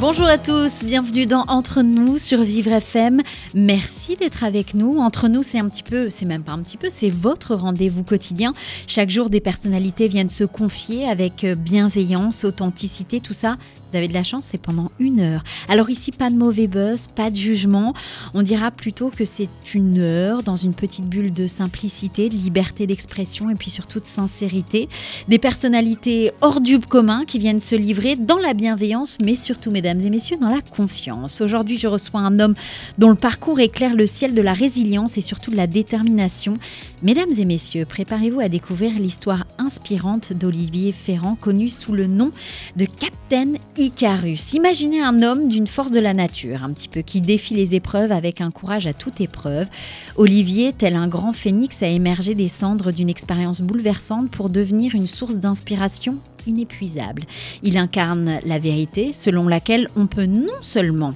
Bonjour à tous, bienvenue dans Entre nous sur Vivre FM. Merci d'être avec nous. Entre nous, c'est un petit peu, c'est même pas un petit peu, c'est votre rendez-vous quotidien. Chaque jour, des personnalités viennent se confier avec bienveillance, authenticité, tout ça vous avez de la chance, c'est pendant une heure. Alors ici, pas de mauvais buzz, pas de jugement. On dira plutôt que c'est une heure dans une petite bulle de simplicité, de liberté d'expression et puis surtout de sincérité. Des personnalités hors du commun qui viennent se livrer dans la bienveillance, mais surtout, mesdames et messieurs, dans la confiance. Aujourd'hui, je reçois un homme dont le parcours éclaire le ciel de la résilience et surtout de la détermination. Mesdames et messieurs, préparez-vous à découvrir l'histoire inspirante d'Olivier Ferrand, connu sous le nom de Captain Icarus. Imaginez un homme d'une force de la nature, un petit peu, qui défie les épreuves avec un courage à toute épreuve. Olivier, tel un grand phénix, a émergé des cendres d'une expérience bouleversante pour devenir une source d'inspiration inépuisable. Il incarne la vérité selon laquelle on peut non seulement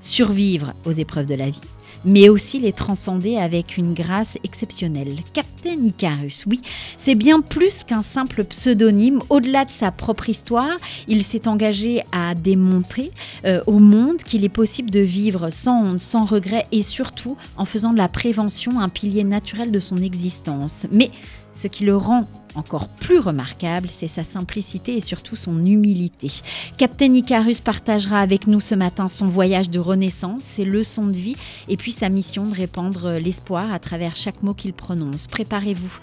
survivre aux épreuves de la vie, mais aussi les transcender avec une grâce exceptionnelle. Captain Icarus, oui, c'est bien plus qu'un simple pseudonyme. Au-delà de sa propre histoire, il s'est engagé à démontrer euh, au monde qu'il est possible de vivre sans honte, sans regret et surtout en faisant de la prévention un pilier naturel de son existence. Mais ce qui le rend encore plus remarquable, c'est sa simplicité et surtout son humilité. Captain Icarus partagera avec nous ce matin son voyage de renaissance, ses leçons de vie et puis sa mission de répandre l'espoir à travers chaque mot qu'il prononce. Préparez-vous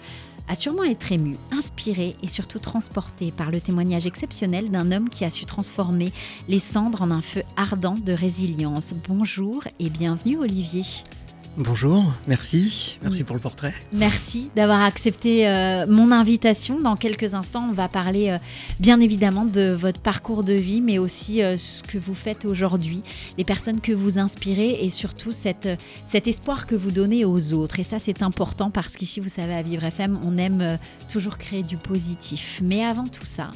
à sûrement être ému, inspiré et surtout transporté par le témoignage exceptionnel d'un homme qui a su transformer les cendres en un feu ardent de résilience. Bonjour et bienvenue Olivier. Bonjour, merci, merci pour le portrait. Merci d'avoir accepté euh, mon invitation. Dans quelques instants, on va parler euh, bien évidemment de votre parcours de vie, mais aussi euh, ce que vous faites aujourd'hui, les personnes que vous inspirez et surtout cette, cet espoir que vous donnez aux autres. Et ça, c'est important parce qu'ici, vous savez, à Vivre FM, on aime toujours créer du positif. Mais avant tout ça,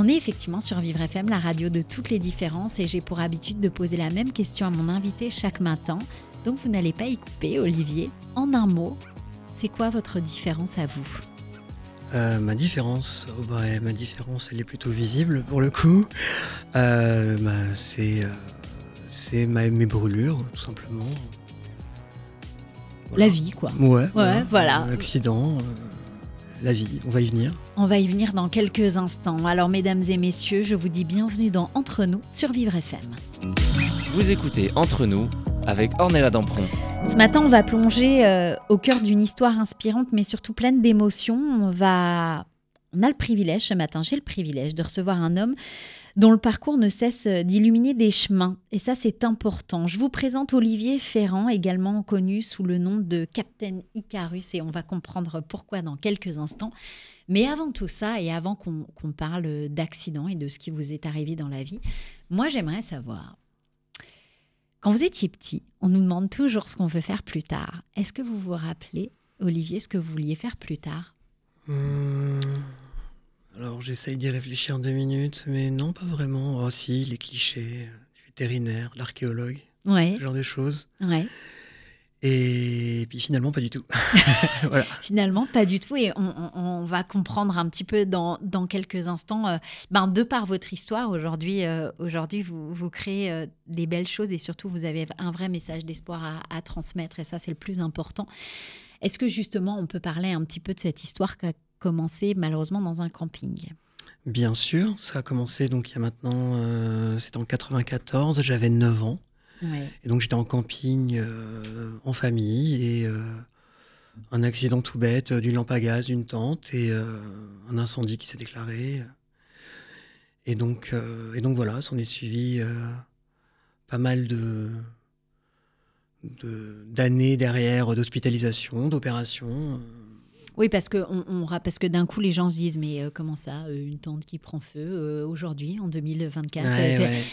on est effectivement sur Vivre FM, la radio de toutes les différences, et j'ai pour habitude de poser la même question à mon invité chaque matin. Donc vous n'allez pas y couper, Olivier. En un mot, c'est quoi votre différence à vous euh, ma différence, oh bah, ma différence, elle est plutôt visible pour le coup. Euh, bah, c'est euh, mes brûlures, tout simplement. La vie, quoi. Ouais, ouais voilà. L'accident, la vie, on va y venir. On va y venir dans quelques instants. Alors, mesdames et messieurs, je vous dis bienvenue dans Entre nous sur Vivre FM. Vous écoutez Entre nous avec Ornella Dampron. Ce matin, on va plonger euh, au cœur d'une histoire inspirante, mais surtout pleine d'émotions. On va, on a le privilège ce matin, j'ai le privilège de recevoir un homme dont le parcours ne cesse d'illuminer des chemins. Et ça, c'est important. Je vous présente Olivier Ferrand, également connu sous le nom de Captain Icarus, et on va comprendre pourquoi dans quelques instants. Mais avant tout ça, et avant qu'on parle d'accident et de ce qui vous est arrivé dans la vie, moi, j'aimerais savoir, quand vous étiez petit, on nous demande toujours ce qu'on veut faire plus tard. Est-ce que vous vous rappelez, Olivier, ce que vous vouliez faire plus tard? Hum, Alors j'essaye d'y réfléchir en deux minutes, mais non, pas vraiment. Oh si, les clichés, le vétérinaire, l'archéologue, ouais. ce genre de choses. Ouais. Et puis finalement, pas du tout. voilà. Finalement, pas du tout. Et on, va comprendre un petit peu dans, dans quelques instants, euh, ben, de par votre histoire, aujourd'hui, euh, aujourd'hui vous, vous créez euh, des belles choses et surtout, vous avez un vrai message d'espoir à, à, transmettre. Et ça, c'est le plus important. Est-ce que justement, on peut parler un petit peu de cette histoire qui a commencé malheureusement dans un camping? Bien sûr, ça a commencé donc il y a maintenant, c'est en 94, j'avais 9 ans. Et donc j'étais en camping euh, en famille et euh, un accident tout bête d'une lampe à gaz, d'une tente et euh, un incendie qui s'est déclaré. Et donc, et donc voilà, s'en est suivi pas mal de d'années derrière d'hospitalisation, d'opérations. Oui, parce que, on, parce que d'un coup, les gens se disent Mais euh, comment ça, euh, une tente qui prend feu euh, aujourd'hui, en 2024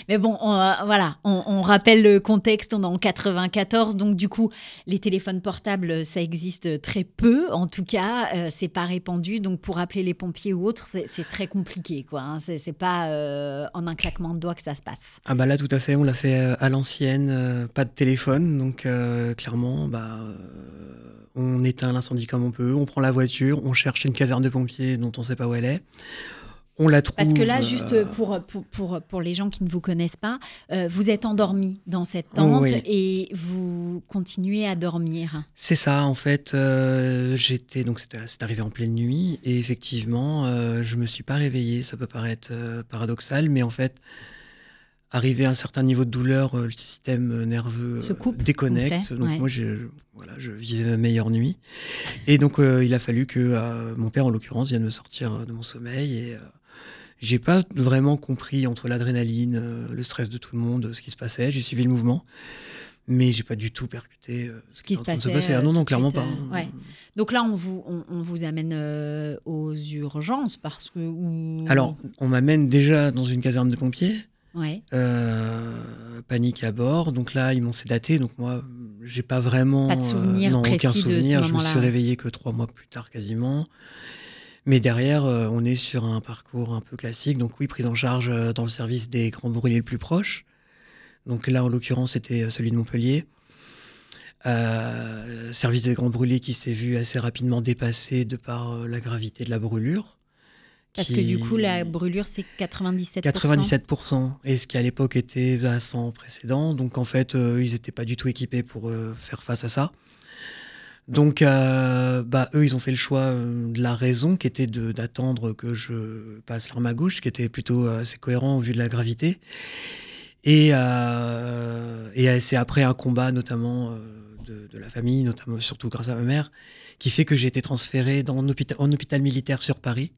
Mais bon, voilà, on, rappelle le contexte on est en 94, donc du coup, les téléphones portables, ça existe très peu. En tout cas, c'est pas répandu. Donc pour appeler les pompiers ou autres, c'est très compliqué. quoi. Hein. C'est pas en un claquement de doigts que ça se passe. Ah, bah là, tout à fait. On l'a fait à l'ancienne, pas de téléphone. Donc clairement, bah on éteint l'incendie comme on peut, on prend la voiture, on cherche une caserne de pompiers dont on ne sait pas où elle est. On la trouve. Parce que là, juste euh, pour, pour, pour, les gens qui ne vous connaissent pas, euh, vous êtes endormi dans cette tente et vous continuez à dormir. C'est ça, en fait. Euh, j'étais donc c'est arrivé en pleine nuit et effectivement, je me suis pas réveillé. Ça peut paraître paradoxal, mais en fait, arrivé à un certain niveau de douleur, euh, le système nerveux Se coupe, déconnecte. donc moi, je, voilà, je vivais ma meilleure nuit. Et donc, euh, il a fallu que euh, mon père, en l'occurrence, vienne me sortir de mon sommeil. Et j'ai pas vraiment compris entre l'adrénaline, le stress de tout le monde, ce qui se passait. J'ai suivi le mouvement. Mais j'ai pas du tout percuté ce qui se passait. Ah non, non, clairement pas. Ouais. Donc là, on vous, on, vous amène aux urgences parce que. Alors, on m'amène déjà dans une caserne de pompiers. Ouais. Euh, panique à bord. Donc là, ils m'ont sédaté. Donc moi, j'ai pas vraiment. Pas de souvenir non, aucun souvenir. je me suis réveillé que trois mois plus tard quasiment. Mais derrière, euh, on est sur un parcours un peu classique. Donc oui, prise en charge euh, dans le service des grands brûlés le plus proche. Donc là, en l'occurrence, c'était celui de Montpellier. service des grands brûlés qui s'est vu assez rapidement dépassé de par la gravité de la brûlure. Parce que du coup, la brûlure, c'est 97%. 97%. Et ce qui à l'époque était sans précédent. Donc en fait, euh, ils n'étaient pas du tout équipés pour euh, faire face à ça. Donc, euh, bah, eux, ils ont fait le choix de la raison, qui était d'attendre que je passe l'arme à gauche, qui était plutôt assez cohérent au vu de la gravité. Et, et c'est après un combat, notamment de, de, la famille, notamment surtout grâce à ma mère, qui fait que j'ai été transféré dans hôpital, en hôpital militaire sur Paris.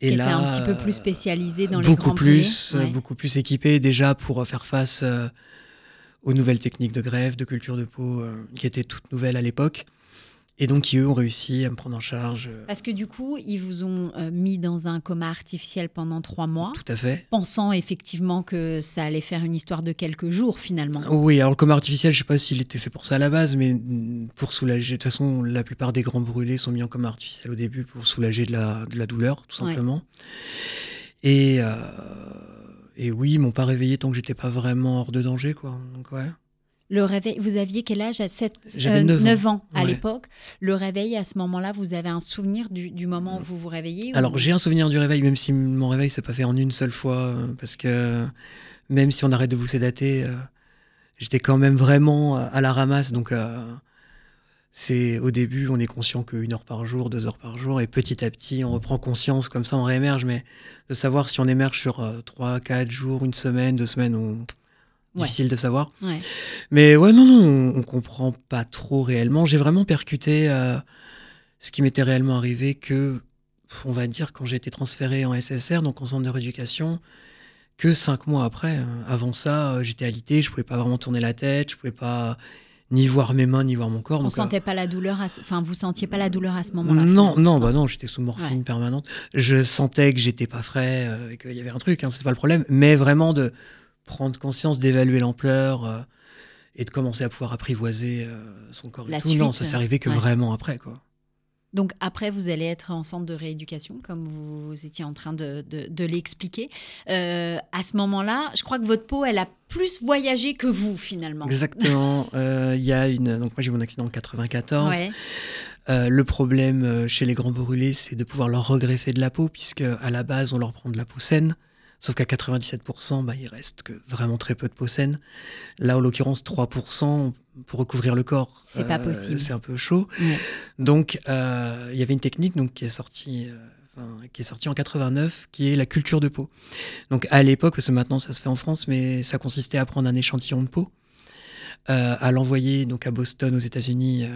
Et qui là, était un petit peu plus spécialisé dans les grands plus, beaucoup plus équipé déjà pour faire face euh, aux nouvelles techniques de grève, de culture de peau, euh, qui étaient toutes nouvelles à l'époque. Et donc, qui, eux, ont réussi à me prendre en charge. Euh, Parce que du coup, ils vous ont euh, mis dans un coma artificiel pendant trois mois. Tout à fait. Pensant effectivement que ça allait faire une histoire de quelques jours, finalement. Oui, alors le coma artificiel, je ne sais pas s'il était fait pour ça à la base, mais pour soulager. De toute façon, la plupart des grands brûlés sont mis en coma artificiel au début pour soulager de la, de la douleur, tout simplement. Et, euh, et oui, ils m'ont pas réveillé tant que j'étais pas vraiment hors de danger, quoi. Donc, ouais. Le réveil, vous aviez quel âge à 7, 9, euh, ans, à l'époque. Le réveil, à ce moment-là, vous avez un souvenir du, moment où vous vous réveillez Alors, j'ai un souvenir du réveil, même si mon réveil s'est pas fait en une seule fois, euh, parce que même si on arrête de vous sédater, euh, j'étais quand même vraiment à la ramasse. Donc, c'est au début, on est conscient qu'une heure par jour, deux heures par jour, et petit à petit, on reprend conscience, comme ça, on réémerge. Mais de savoir si on émerge sur trois, quatre jours, une semaine, deux semaines, on difficile de savoir. Mais ouais, non, non, on, comprend pas trop réellement. J'ai vraiment percuté euh, ce qui m'était réellement arrivé que, on va dire, quand j'ai été transféré en SSR, donc en centre de rééducation, que cinq mois après. Euh, avant ça, euh, j'étais alité, je pouvais pas vraiment tourner la tête, je pouvais pas ni voir mes mains, ni voir mon corps. On donc, sentait pas la douleur, enfin, vous sentiez pas la douleur à ce moment-là Non, non, bah non, j'étais sous morphine permanente. Je sentais que j'étais pas frais, qu'il y avait un truc, hein, c'est pas le problème, mais vraiment de prendre conscience, d'évaluer l'ampleur euh, et de commencer à pouvoir apprivoiser euh, son corps. et tout. non, ça s'est arrivé que vraiment après, quoi. Donc après, vous allez être en centre de rééducation, comme vous étiez en train de, de, l'expliquer. Euh, à ce moment-là, je crois que votre peau, elle a plus voyagé que vous, finalement. Exactement. Il y a une... Donc moi, j'ai eu mon accident en 94. le problème chez les grands brûlés, c'est de pouvoir leur regreffer de la peau, puisque à la base, on leur prend de la peau saine. Sauf qu'à 97%, bah, il reste que vraiment très peu de peau saine. Là, en l'occurrence, 3% pour recouvrir le corps. C'est pas euh, possible. C'est un peu chaud. Donc, euh, il y avait une technique donc, qui, est sortie, euh, qui est sortie en 89, qui est la culture de peau. Donc, à l'époque, parce que maintenant ça se fait en France, mais ça consistait à prendre un échantillon de peau, à l'envoyer donc à Boston, aux États-Unis,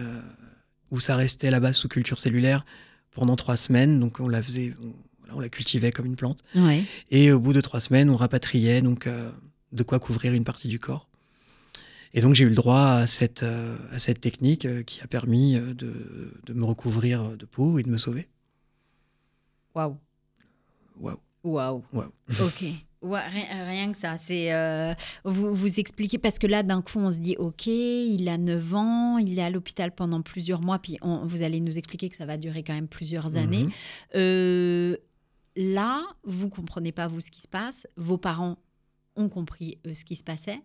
où ça restait là-bas sous culture cellulaire pendant trois semaines. Donc, on la faisait on la cultivait comme une plante. Et au bout de trois semaines, on rapatriait donc euh, de quoi couvrir une partie du corps. Et donc j'ai eu le droit à cette, à cette technique qui a permis de, de, me recouvrir de peau et de me sauver. Waouh. Waouh. Waouh. Ok. rien, que ça. C'est vous vous expliquez parce que là d'un coup on se dit ok, il a 9 ans, il est à l'hôpital pendant plusieurs mois, puis vous allez nous expliquer que ça va durer quand même plusieurs années. Mhm. Là, vous comprenez pas vous ce qui se passe. Vos parents ont compris ce qui se passait.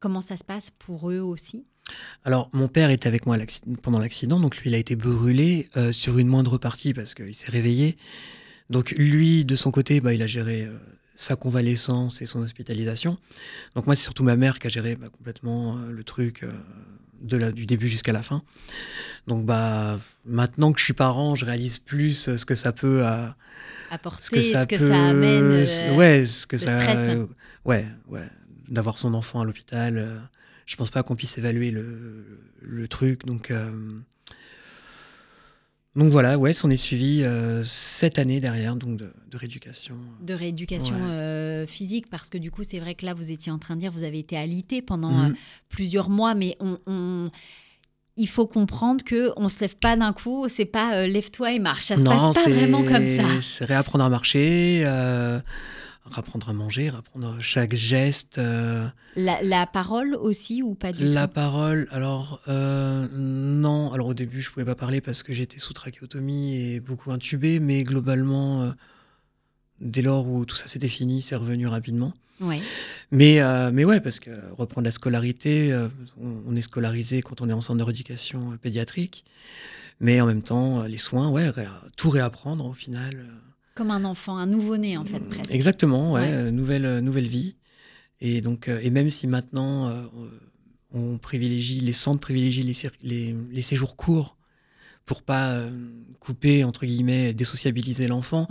Comment ça se passe pour eux aussi? Alors, mon père était avec moi pendant l'accident, donc lui, il a été brûlé euh, sur une moindre partie parce qu'il s'est réveillé. Donc, lui, de son côté, bah, il a géré euh, sa convalescence et son hospitalisation. Donc, moi, c'est surtout ma mère qui a géré bah, complètement euh, le truc de la, du début jusqu'à la fin. Donc, bah, maintenant que je suis parent, je réalise plus ce que ça peut apporter, ce que ça, amène. ouais, ce que ça. Stress. ouais, ouais d'avoir son enfant à l'hôpital. Euh, je pense pas qu'on puisse évaluer le, truc. Donc, euh, donc voilà, ouais, s'en est suivi euh, sept années derrière, donc de, rééducation. De rééducation physique, parce que du coup, c'est vrai que là, vous étiez en train de dire, vous avez été alité pendant mm. plusieurs mois, mais on, il faut comprendre que on se lève pas d'un coup, c'est pas lève-toi et marche. Ça se passe pas vraiment comme ça. C'est réapprendre à marcher apprendre à manger, apprendre chaque geste. Euh, la, parole aussi ou pas du la tout? La parole, alors euh, non. Alors au début, je pouvais pas parler parce que j'étais sous trachéotomie et beaucoup intubé, mais globalement, euh, dès lors où tout ça s'est défini, c'est revenu rapidement. Ouais. Mais, mais ouais, parce que reprendre la scolarité, on, est scolarisé quand on est en centre de rééducation pédiatrique, mais en même temps, les soins, ouais, tout réapprendre au final. Comme un enfant, un nouveau-né en fait presque. Exactement, ouais, euh, nouvelle, euh, nouvelle vie. Et donc, euh, et même si maintenant on privilégie, les centres privilégient les, les, séjours courts pour pas couper, entre guillemets, désociabiliser l'enfant,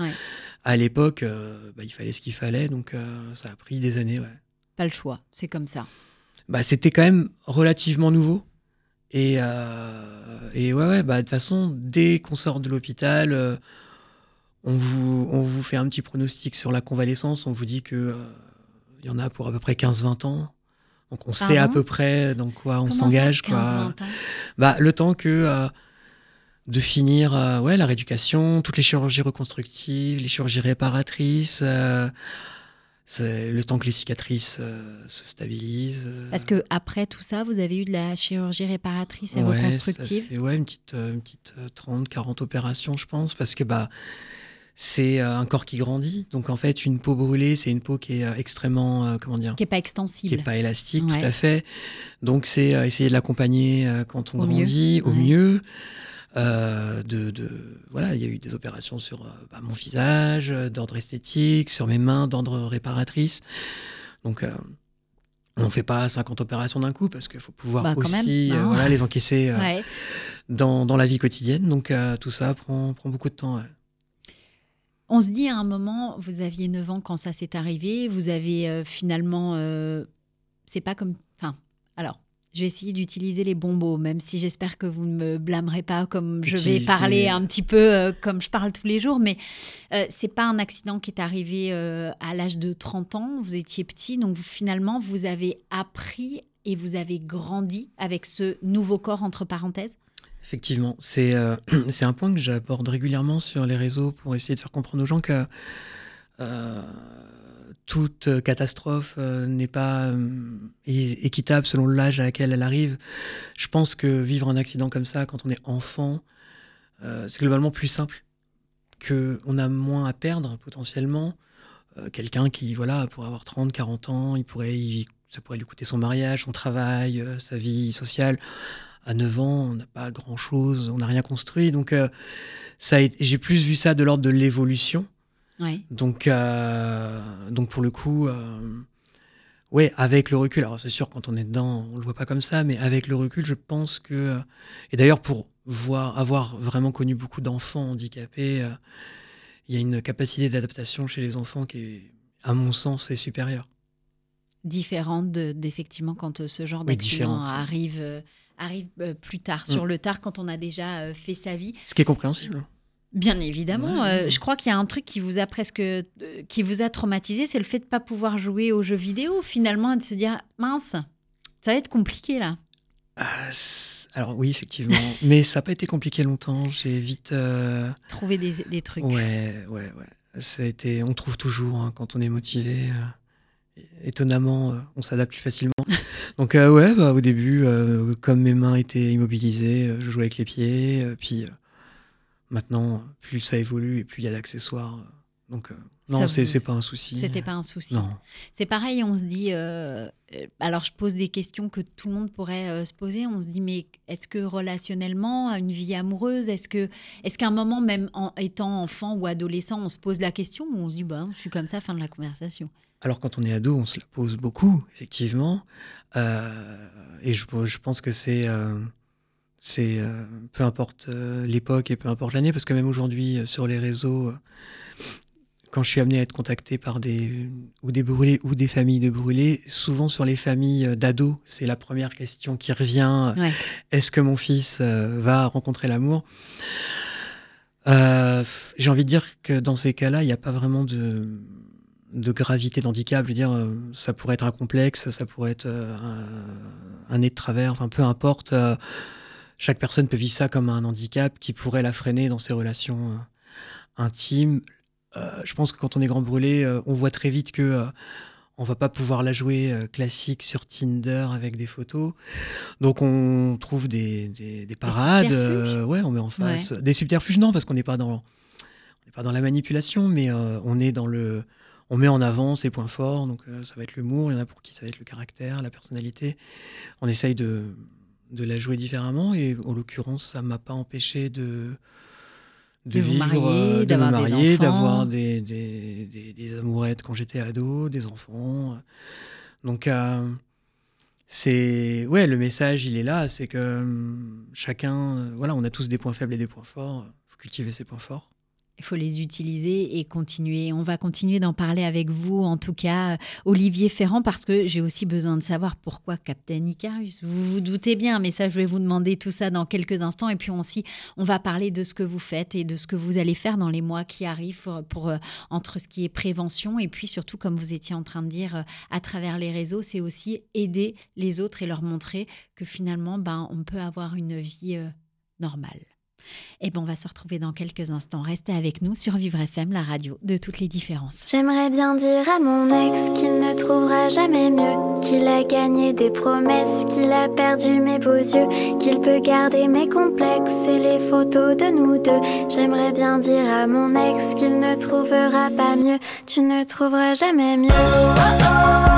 à l'époque, bah, il fallait ce qu'il fallait, donc ça a pris des années. Ouais. Pas le choix, c'est comme ça. Bah, C'était quand même relativement nouveau. Et, et ouais, ouais, bah, de toute façon, dès qu'on sort de l'hôpital, on vous, on vous fait un petit pronostic sur la convalescence. On vous dit que euh, il y en a pour à peu près 15-20 ans. Donc on sait à peu près dans quoi on s'engage. Quoi. Bah, le temps que euh, de finir euh, ouais, la rééducation, toutes les chirurgies reconstructives, les chirurgies réparatrices, le temps que les cicatrices se stabilisent. Parce que après tout ça, vous avez eu de la chirurgie réparatrice et reconstructive Ouais, une petite, une petite 30, 40 opérations, je pense, parce que bah, c'est euh, un corps qui grandit. Donc en fait, une peau brûlée, c'est une peau qui est euh, extrêmement, euh, comment dire Qui n'est pas extensible. Qui n'est pas élastique, tout à fait. Donc c'est essayer de l'accompagner quand on grandit, au mieux. de, voilà, il y a eu des opérations sur bah, mon visage, d'ordre esthétique, sur mes mains, d'ordre réparatrice. Donc on ne fait pas 50 opérations d'un coup parce qu'il faut pouvoir bah, aussi voilà, les encaisser dans, dans, la vie quotidienne. Donc tout ça prend, prend beaucoup de temps. On se dit à un moment, vous aviez 9 ans quand ça s'est arrivé, vous avez euh, finalement. Euh, c'est pas comme. Enfin, alors, je vais essayer d'utiliser les bons mots, même si j'espère que vous ne me blâmerez pas comme je vais parler un petit peu euh, comme je parle tous les jours, mais c'est pas un accident qui est arrivé à l'âge de 30 ans, vous étiez petit, donc finalement vous avez appris et vous avez grandi avec ce nouveau corps entre parenthèses? Effectivement, c'est euh, c'est un point que j'aborde régulièrement sur les réseaux pour essayer de faire comprendre aux gens que euh, toute catastrophe euh, n'est pas équitable selon l'âge à laquelle elle arrive. Je pense que vivre un accident comme ça quand on est enfant, c'est globalement plus simple, que on a moins à perdre potentiellement. Quelqu'un qui, voilà, pourrait avoir 30, 40 ans, ça pourrait lui coûter son mariage, son travail, sa vie sociale à 9 ans, on n'a pas grand-chose, on n'a rien construit. Donc, euh, j'ai plus vu ça de l'ordre de l'évolution. Donc, euh, donc, pour le coup, euh, ouais, avec le recul, alors c'est sûr, quand on est dedans, on le voit pas comme ça, mais avec le recul, je pense que. et d'ailleurs, pour voir, avoir vraiment connu beaucoup d'enfants handicapés, il y a une capacité d'adaptation chez les enfants qui est, à mon sens, est supérieure. Différente d'effectivement quand ce genre d'accident arrive arrive euh, plus tard, sur mm. le tard, quand on a déjà euh, fait sa vie. Ce qui est compréhensible. Bien évidemment. Euh, je crois qu'il y a un truc qui vous a presque, qui vous a traumatisé, c'est le fait de ne pas pouvoir jouer aux jeux vidéo, finalement, et de se dire, mince, Ça va être compliqué là. Ah, alors oui, effectivement. Mais ça n'a pas été compliqué longtemps. J'ai vite... Trouvé des, trucs. Ouais, ouais, ouais. Ça a été... On trouve toujours hein, quand on est motivé. Euh, étonnamment, euh, on s'adapte plus facilement. Donc ouais, bah, au début, comme mes mains étaient immobilisées, je jouais avec les pieds. puis maintenant, plus ça évolue et plus il y a d'accessoires. donc non, c'est pas un souci. C'était pas un souci. C'est pareil, on se dit. Euh, alors, je pose des questions que tout le monde pourrait euh, se poser. On se dit, mais est-ce que relationnellement, une vie amoureuse, est-ce que, est-ce qu'à un moment, même en étant enfant ou adolescent, on se pose la question ou on se dit, bah, je suis comme ça, fin de la conversation? Alors, quand on est ado, on se la pose beaucoup, effectivement. Euh, et je, je, pense que c'est c'est peu importe l'époque et peu importe l'année, parce que même aujourd'hui, sur les réseaux, quand je suis amené à être contacté par des ou des brûlés ou des familles de brûlés, souvent sur les familles euh, d'ados, c'est la première question qui revient. Est-ce que mon fils euh, va rencontrer l'amour? Euh, J'ai envie de dire que dans ces cas-là, il n'y a pas vraiment de, de gravité d'handicap. Je veux dire, ça pourrait être un complexe, ça pourrait être un, un nez de travers, enfin peu importe. chaque personne peut vivre ça comme un handicap qui pourrait la freiner dans ses relations intimes. Euh, je pense que quand on est grand brûlé, euh, on voit très vite que euh, on va pas pouvoir la jouer classique sur Tinder avec des photos. Donc on trouve des, des, parades, ouais, on met en face des subterfuges non parce qu'on n'est pas dans on n'est pas dans la manipulation, mais on est dans le on met en avant ses points forts. Donc ça va être l'humour, il y en a pour qui ça va être le caractère, la personnalité. On essaye de de la jouer différemment et en l'occurrence ça m'a pas empêché de de, vivre, marier, euh, de me marier, d'avoir des, des, des, amourettes quand j'étais ado, des enfants. Donc, euh, c'est. Ouais, le message, il est là, c'est que hum, chacun. Euh, voilà, on a tous des points faibles et des points forts. Il faut cultiver ses points forts il faut les utiliser et continuer. On va continuer d'en parler avec vous, en tout cas, Olivier Ferrand, parce que j'ai aussi besoin de savoir pourquoi Captain Icarus. Vous vous doutez bien, mais ça, je vais vous demander tout ça dans quelques instants. Et puis aussi, on va parler de ce que vous faites et de ce que vous allez faire dans les mois qui arrivent pour, euh, entre ce qui est prévention et puis surtout, comme vous étiez en train de dire, euh, à travers les réseaux, c'est aussi aider les autres et leur montrer que finalement, ben, on peut avoir une vie euh, normale. Eh bien, on va se retrouver dans quelques instants. Restez avec nous sur Vivre FM, la radio de toutes les différences. J'aimerais bien dire à mon ex qu'il ne trouvera jamais mieux, qu'il a gagné des promesses, qu'il a perdu mes beaux yeux, qu'il peut garder mes complexes et les photos de nous deux. J'aimerais bien dire à mon ex qu'il ne trouvera pas mieux, tu ne trouveras jamais mieux. tu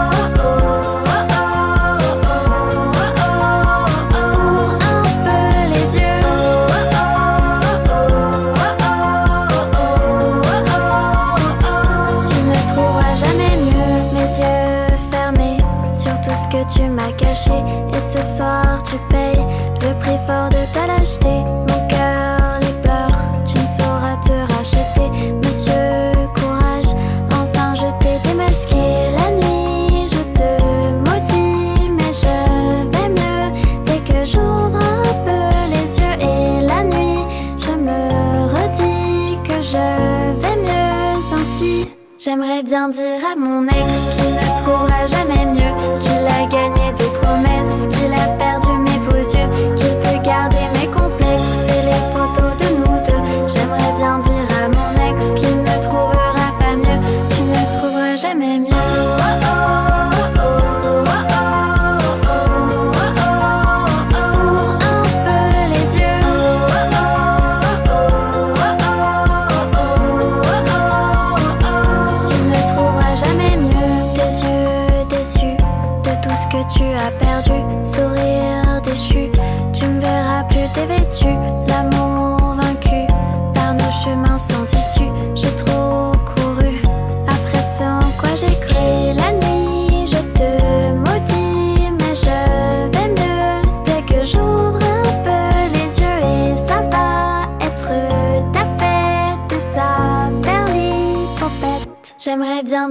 J'aimerais bien dire à mon ex qu'il ne trouvera jamais mieux, qu'il a gagné des promesses, qu'il a perdu mes beaux yeux, qu'il peut garder mes complexes et les photos de nous deux. J'aimerais bien dire à mon ex qu'il ne trouvera pas mieux, qu'il ne trouvera jamais mieux.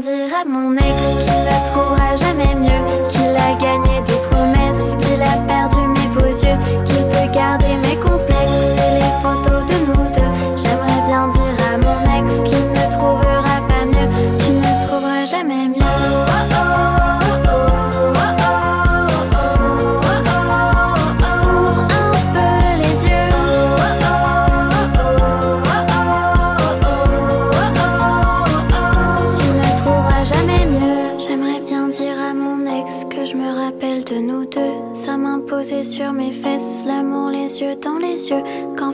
dire à mon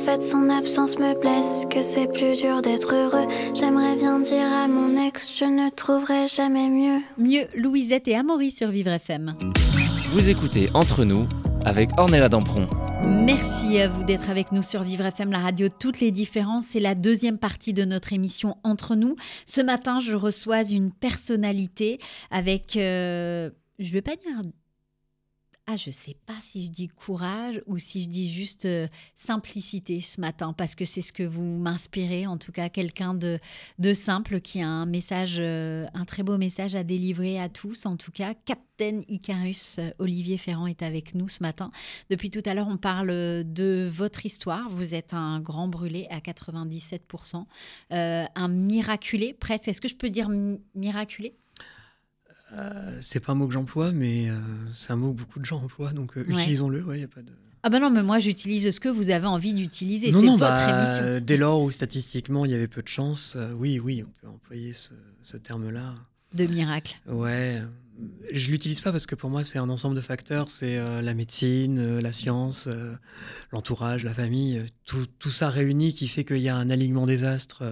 fait son absence me blesse, que c'est plus dur d'être heureux. J'aimerais bien dire à mon ex, je ne trouverai jamais mieux. Mieux, Louisette et Amaury sur Vivre FM. Vous écoutez Entre nous avec Ornella Dampron. Merci à vous d'être avec nous sur Vivre FM, la radio Toutes les différences. C'est la deuxième partie de notre émission Entre nous. Ce matin, je reçois une personnalité avec, euh, je ne vais pas dire ah, je sais pas si je dis courage ou si je dis juste euh, simplicité ce matin, parce que c'est ce que vous m'inspirez, en tout cas quelqu'un de, de simple qui a un message, euh, un très beau message à délivrer à tous. En tout cas, Captain Icarus, euh, Olivier Ferrand est avec nous ce matin. Depuis tout à l'heure, on parle de votre histoire. Vous êtes un grand brûlé à 97%, un miraculé presque. Est-ce que je peux dire miraculé? Euh, c'est pas un mot que j'emploie, mais euh, c'est un mot que beaucoup de gens emploient, donc euh, utilisons-le. Ouais, y a pas de... Ah ben non, mais moi j'utilise ce que vous avez envie d'utiliser. C'est votre bah, émission. Dès lors où statistiquement il y avait peu de chance, oui, oui, on peut employer ce, terme-là. De miracle. Ouais. Je l'utilise pas parce que pour moi c'est un ensemble de facteurs. C'est la médecine, la science, l'entourage, la famille, tout, tout, ça réuni qui fait qu'il y a un alignement des astres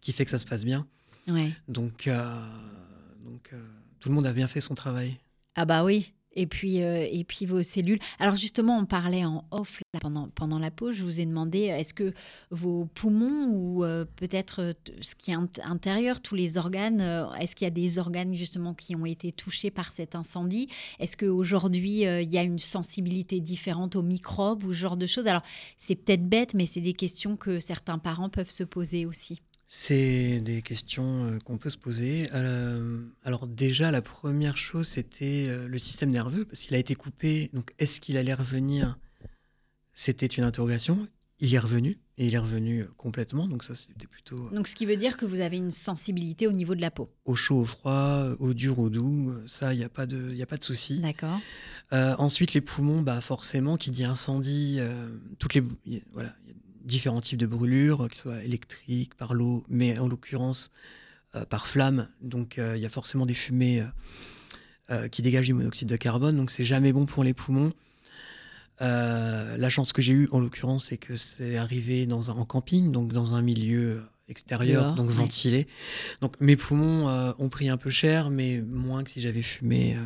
qui fait que ça se passe bien. Ouais. Donc, donc tout le monde a bien fait son travail. Ah bah oui. Et puis, euh, et puis vos cellules. Alors justement, on parlait en off pendant, pendant la pause. Je vous ai demandé, est-ce que vos poumons ou euh, peut-être euh, ce qui est intérieur, tous les organes, est-ce qu'il y a des organes justement qui ont été touchés par cet incendie? Est-ce qu'aujourd'hui, il y a une sensibilité différente aux microbes ou ce genre de choses? Alors, c'est peut-être bête, mais c'est des questions que certains parents peuvent se poser aussi. C'est des questions euh, qu'on peut se poser. Euh, alors déjà, la première chose, c'était euh, le système nerveux, parce qu'il a été coupé. Donc, est-ce qu'il allait revenir? C'était une interrogation. Il est revenu, et il est revenu complètement. Donc ça, c'était plutôt... Donc, ce qui veut dire que vous avez une sensibilité au niveau de la peau Au chaud, au froid, au dur, au doux, ça, il n'y a pas de, y a pas de souci. D'accord. ensuite, les poumons, bah, forcément, qui dit incendie, toutes les... Voilà, différents types de brûlures, qu'ils soient électriques, par l'eau, mais en l'occurrence euh, par flamme. Donc euh, il y a forcément des fumées euh, qui dégagent du monoxyde de carbone, donc c'est jamais bon pour les poumons. la chance que j'ai eue, en l'occurrence, c'est que c'est arrivé dans un, en camping, donc dans un milieu extérieur, donc ventilé. Donc mes poumons ont pris un peu cher, mais moins que si j'avais fumé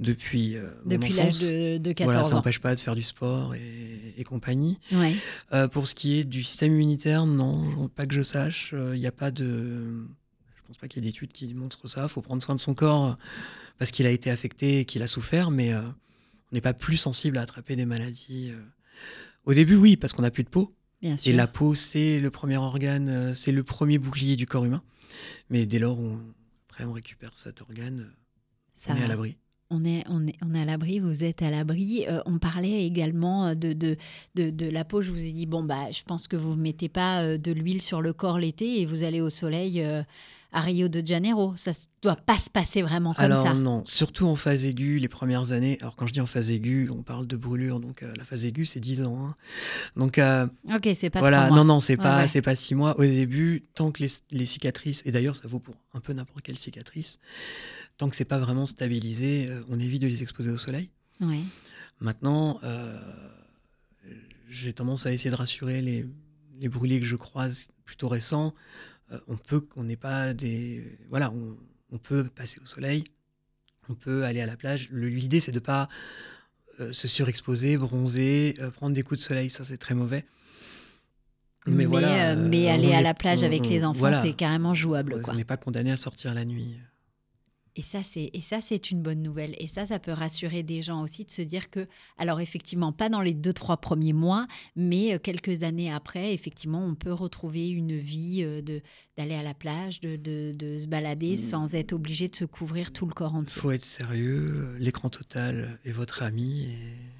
depuis euh, Depuis l'âge de, de, 14 voilà, ça n'empêche pas de faire du sport et, compagnie. Euh, pour ce qui est du système immunitaire, non, pas que je sache. Il euh, n'y a pas de... Je pense pas qu'il y ait d'études qui montrent ça. Il faut prendre soin de son corps parce qu'il a été affecté et qu'il a souffert, mais on n'est pas plus sensible à attraper des maladies. Au début, oui, parce qu'on n'a plus de peau. Bien sûr. Et la peau, c'est le premier organe, c'est le premier bouclier du corps humain. Mais dès lors, on, après, on récupère cet organe, ça, on est à l'abri on est, on est, on est à l'abri, vous êtes à l'abri. Euh, on parlait également euh, de, de, de, la peau. Je vous ai dit, bon, bah, je pense que vous ne mettez pas euh, de l'huile sur le corps l'été et vous allez au soleil à Rio de Janeiro. Ça ne doit pas se passer vraiment comme ça. Alors non, surtout en phase aiguë, les premières années. Alors quand je dis en phase aiguë, on parle de brûlure, donc la phase aiguë, c'est 10 ans. Hein. Donc, ok, c'est pas Voilà, non, non, c'est pas, c'est pas 6 mois. Au début, tant que les, les cicatrices, et d'ailleurs ça vaut pour un peu n'importe quelle cicatrice, tant que c'est pas vraiment stabilisé, euh, on évite de les exposer au soleil. Maintenant, euh, j'ai tendance à essayer de rassurer les, les, brûlés que je croise plutôt récents. Euh, on peut, qu'on n'est pas des, voilà, on, peut passer au soleil, on peut aller à la plage. L'idée, c'est de pas se surexposer, bronzer, prendre des coups de soleil. Ça, c'est très mauvais. Mais, voilà, mais aller à la plage avec les enfants, c'est carrément jouable. On n'est pas condamné à sortir la nuit. Et ça, c'est et ça, c'est une bonne nouvelle. Et ça, ça peut rassurer des gens aussi de se dire que, alors effectivement, pas dans les deux trois premiers mois, mais euh, quelques années après, effectivement, on peut retrouver une vie euh, de d'aller à la plage, de, de, se balader mmh. sans être obligé de se couvrir tout le corps entier. Il faut être sérieux. L'écran total est votre ami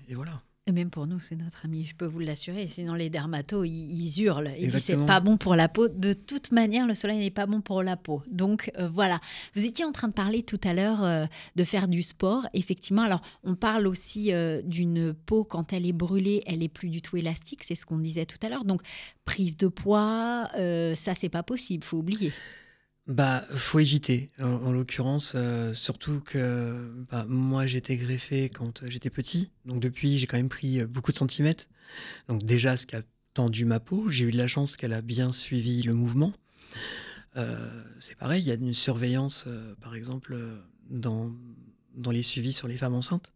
et voilà. Et même pour nous, c'est notre ami, je peux vous l'assurer. Sinon, les dermatos, ils, hurlent. Ils disent c'est pas bon pour la peau. De toute manière, le soleil n'est pas bon pour la peau. Donc euh, voilà. Vous étiez en train de parler tout à l'heure euh, de faire du sport. Effectivement, alors on parle aussi euh, d'une peau quand elle est brûlée, elle est plus du tout élastique. C'est ce qu'on disait tout à l'heure. Donc prise de poids, ça c'est pas possible. Faut oublier. Bah, faut éviter. En, l'occurrence, euh, surtout que bah, moi j'étais greffé quand j'étais petit, donc depuis j'ai quand même pris euh, beaucoup de centimètres. Donc déjà, ce qui a tendu ma peau, j'ai eu de la chance qu'elle a bien suivi le mouvement. Euh, c'est pareil, il y a une surveillance, par exemple, dans, dans les suivis sur les femmes enceintes.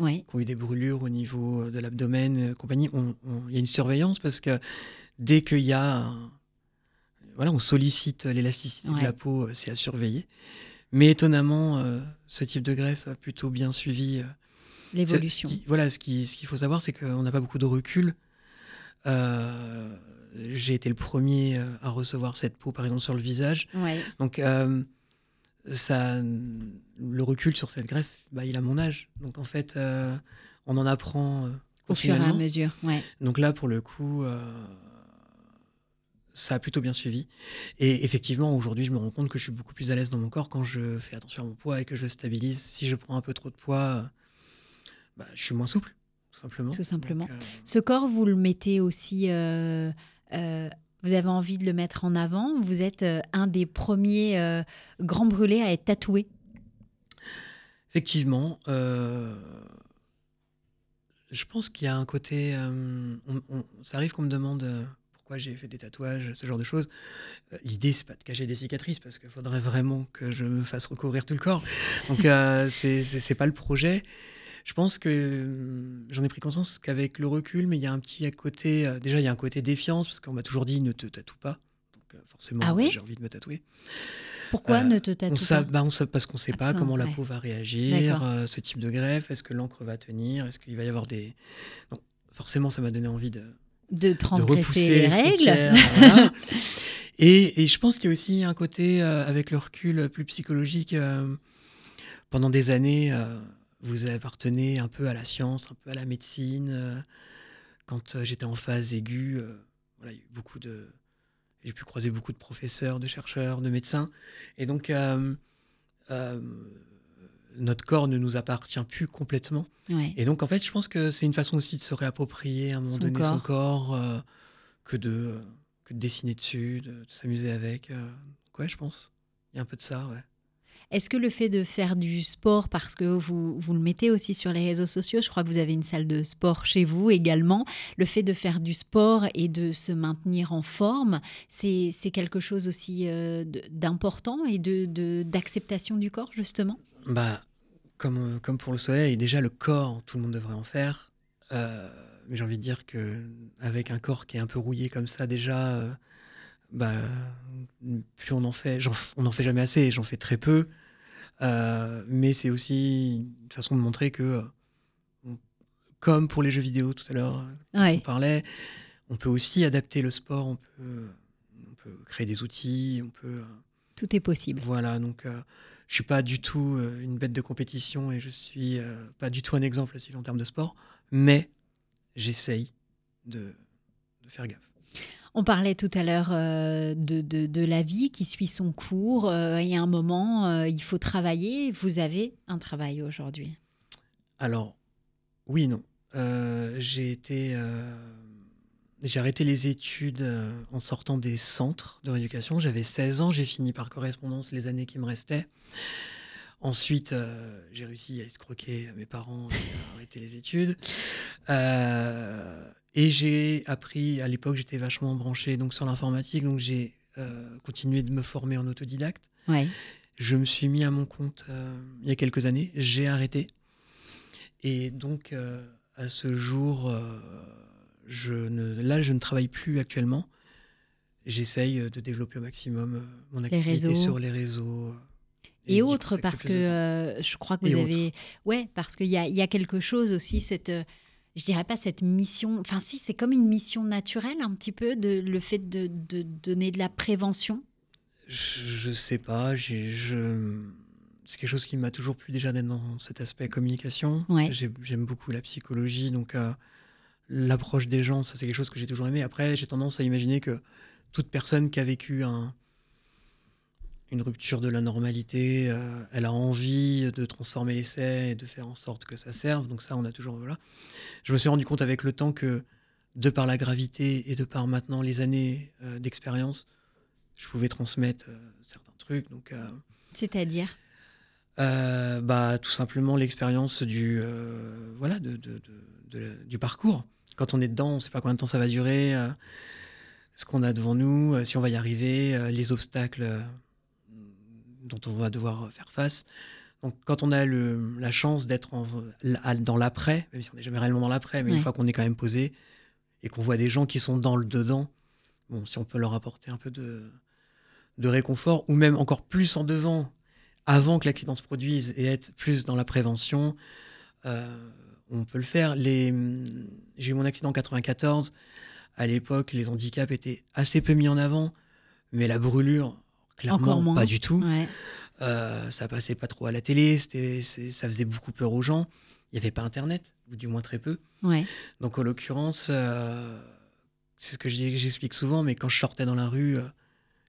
Oui. qui ont eu des brûlures au niveau de l'abdomen, compagnie. Il y a une surveillance parce que dès qu'il y a un, voilà, on sollicite l'élasticité de la peau, euh, c'est à surveiller. Mais étonnamment, euh, ce type de greffe a plutôt bien suivi euh, l'évolution. Voilà, ce qu'il ce faut savoir, c'est qu'on n'a pas beaucoup de recul. J'ai été le premier à recevoir cette peau, par exemple, sur le visage. Donc, ça, le recul sur cette greffe, bah, il a mon âge. Donc, en fait, on en apprend au fur et à mesure. Donc là, pour le coup, ça a plutôt bien suivi. Et effectivement, aujourd'hui, je me rends compte que je suis beaucoup plus à l'aise dans mon corps quand je fais attention à mon poids et que je stabilise. Si je prends un peu trop de poids, bah, je suis moins souple, tout simplement. Tout simplement. Euh, Ce corps, vous le mettez aussi. Euh, euh, vous avez envie de le mettre en avant? Vous êtes un des premiers grands brûlés à être tatoué? Effectivement. je pense qu'il y a un côté. ça arrive qu'on me demande pourquoi j'ai fait des tatouages, ce genre de choses. Euh, l'idée, c'est pas de cacher des cicatrices parce qu'il faudrait vraiment que je me fasse recouvrir tout le corps. Donc, euh, c'est pas le projet. Je pense que hum, j'en ai pris conscience qu'avec le recul, mais il y a un petit à côté. Euh, déjà, il y a un côté défiance parce qu'on m'a toujours dit ne te tatoue pas. Donc, forcément, ah j'ai envie de me tatouer. Pourquoi ne te tatoue pas? bah, Parce qu'on ne sait pas comment la peau va réagir, ce type de greffe, est-ce que l'encre va tenir, est-ce qu'il va y avoir des. Donc, forcément, ça m'a donné envie de, de transgresser les règles. et, je pense qu'il y a aussi un côté, euh, avec le recul plus psychologique, euh, pendant des années, euh, vous appartenez un peu à la science, un peu à la médecine. quand j'étais en phase aiguë, voilà, il y a eu beaucoup de... J'ai pu croiser beaucoup de professeurs, de chercheurs, de médecins. Et donc, notre corps ne nous appartient plus complètement. Et donc, en fait, je pense que c'est une façon aussi de se réapproprier à un moment donné son corps euh, que, de, que de dessiner dessus, de, s'amuser avec. Euh. ouais, je pense. Il y a un peu de ça, ouais. Est-ce que le fait de faire du sport, parce que vous, vous le mettez aussi sur les réseaux sociaux, je crois que vous avez une salle de sport chez vous également, le fait de faire du sport et de se maintenir en forme, c'est quelque chose aussi euh, d'important et d'acceptation de, du corps, justement? Bah, comme, euh, comme pour le soleil, déjà le corps, tout le monde devrait en faire. Euh, mais j'ai envie de dire que avec un corps qui est un peu rouillé comme ça, déjà, euh, bah, plus on en fait, on n'en fait jamais assez, j'en fais très peu. mais c'est aussi une façon de montrer que, comme pour les jeux vidéo tout à l'heure, on parlait, on peut aussi adapter le sport, on peut, on peut créer des outils, on peut. Tout est possible. Voilà, donc je suis pas du tout euh, une bête de compétition et je suis euh, pas du tout un exemple en termes de sport, mais j'essaye de, faire gaffe. On parlait tout à l'heure euh, de, de, la vie qui suit son cours. il y a un moment, il faut travailler. Vous avez un travail aujourd'hui? Alors, oui non. j'ai été j'ai arrêté les études euh, en sortant des centres de rééducation. J'avais 16 ans, j'ai fini par correspondance les années qui me restaient. Ensuite, euh, j'ai réussi à escroquer mes parents et à arrêter les études. Euh, et j'ai appris, à l'époque, j'étais vachement branché donc, sur l'informatique, donc j'ai continué de me former en autodidacte. Je me suis mis à mon compte il y a quelques années, j'ai arrêté. Et donc, à ce jour, je ne, là, je ne travaille plus actuellement. J'essaye euh, de développer au maximum euh, mon activité sur les réseaux. Euh, et, autres, parce que je crois que vous avez. Ouais, parce qu'il y a, y a, quelque chose aussi, cette. je dirais pas cette mission. Enfin, si, c'est comme une mission naturelle, un petit peu, de, le fait de, de donner de la prévention. Je, ne sais pas. Je, c'est quelque chose qui m'a toujours plu déjà d'être dans cet aspect communication. Ouais. J'aime beaucoup la psychologie, donc l'approche des gens, ça c'est quelque chose que j'ai toujours aimé. Après, j'ai tendance à imaginer que toute personne qui a vécu un, une rupture de la normalité, euh, elle a envie de transformer l'essai et de faire en sorte que ça serve. Donc ça, on a toujours... Voilà. Je me suis rendu compte avec le temps que, de par la gravité et de par maintenant les années euh, d'expérience, je pouvais transmettre euh, certains truc. Donc, C'est-à-dire? bah, Tout simplement l'expérience du, voilà, de, du parcours. Quand on est dedans, on ne sait pas combien de temps ça va durer, ce qu'on a devant nous, si on va y arriver, les obstacles dont on va devoir faire face. Donc, quand on a le, la chance d'être dans l'après, même si on n'est jamais réellement dans l'après, mais une fois qu'on est quand même posé et qu'on voit des gens qui sont dans le dedans, bon, si on peut leur apporter un peu de, de réconfort, ou même encore plus en devant, avant que l'accident se produise et être plus dans la prévention, euh, on peut le faire. J'ai eu mon accident en 94. À l'époque, les handicaps étaient assez peu mis en avant, mais la brûlure, clairement, pas du tout. Euh, ça passait pas trop à la télé, ça faisait beaucoup peur aux gens. Il n'y avait pas Internet, ou du moins très peu. Donc, en l'occurrence, euh, c'est ce que j'explique souvent, mais quand je sortais dans la rue, euh,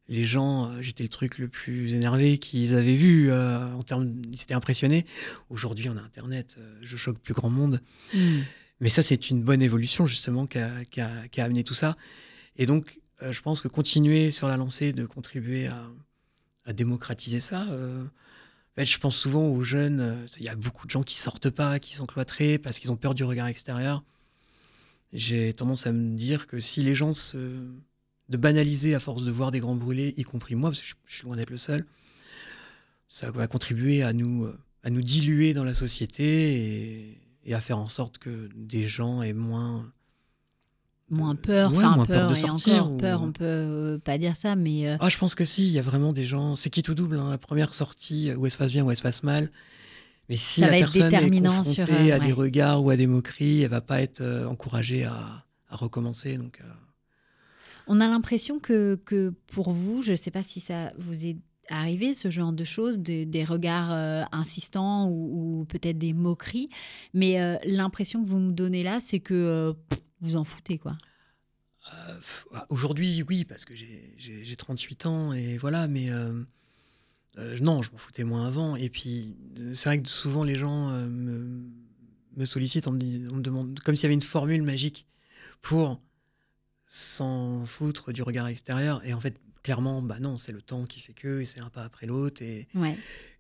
les gens, j'étais le truc le plus énervé qu'ils avaient vu. en termes, ils s'étaient impressionnés. Aujourd'hui, on a Internet, je choque plus grand monde. Hmm. Mais ça, c'est une bonne évolution, justement, qui a, amené tout ça. Et donc, je pense que continuer sur la lancée de contribuer à, à démocratiser ça. Euh, en fait, je pense souvent aux jeunes, euh, il y a beaucoup de gens qui sortent pas, qui sont cloîtrés parce qu'ils ont peur du regard extérieur. J'ai tendance à me dire que si les gens se... de banaliser à force de voir des grands brûlés, y compris moi, parce que je, suis loin d'être le seul, ça va contribuer à nous, à nous diluer dans la société et, et à faire en sorte que des gens aient moins moins peur, enfin peur, de sortir. Encore, peur, on peut euh, pas dire ça, mais. Euh, ah, je pense que si, il y a vraiment des gens. C'est qui tout double, hein, la première sortie, où elle se passe bien, où elle se passe mal. Mais si la personne est confrontée sur, à des regards ou à des moqueries, elle va pas être euh, encouragée à, recommencer. Donc. On a l'impression que, que pour vous, je ne sais pas si ça vous est arrivé ce genre de choses, des regards insistants ou, peut-être des moqueries. Mais l'impression que vous me donnez là, c'est que vous en foutez, quoi. Euh, aujourd'hui, oui, parce que j'ai 38 ans et voilà, mais euh, euh, non, je m'en foutais moins avant. Et puis, c'est vrai que souvent les gens me, sollicitent, on on me demande, comme s'il y avait une formule magique pour s'en foutre du regard extérieur. Et en fait, clairement, bah non, c'est le temps qui fait que, et c'est un pas après l'autre, et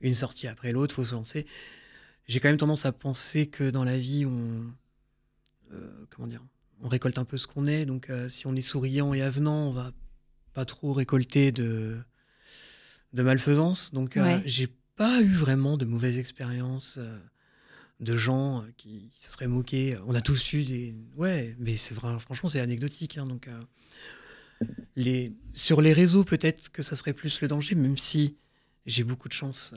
une sortie après l'autre, faut se lancer. J'ai quand même tendance à penser que dans la vie, on. comment dire on récolte un peu ce qu'on est. Donc, euh, si on est souriant et avenant, on va pas trop récolter de, de malfaisance. Donc, euh, j'ai pas eu vraiment de mauvaises expériences euh, de gens qui, se seraient moqués. On a tous eu des. Ouais, mais c'est vrai, franchement, c'est anecdotique. Hein, donc, les... sur les réseaux, peut-être que ça serait plus le danger, même si j'ai beaucoup de chance.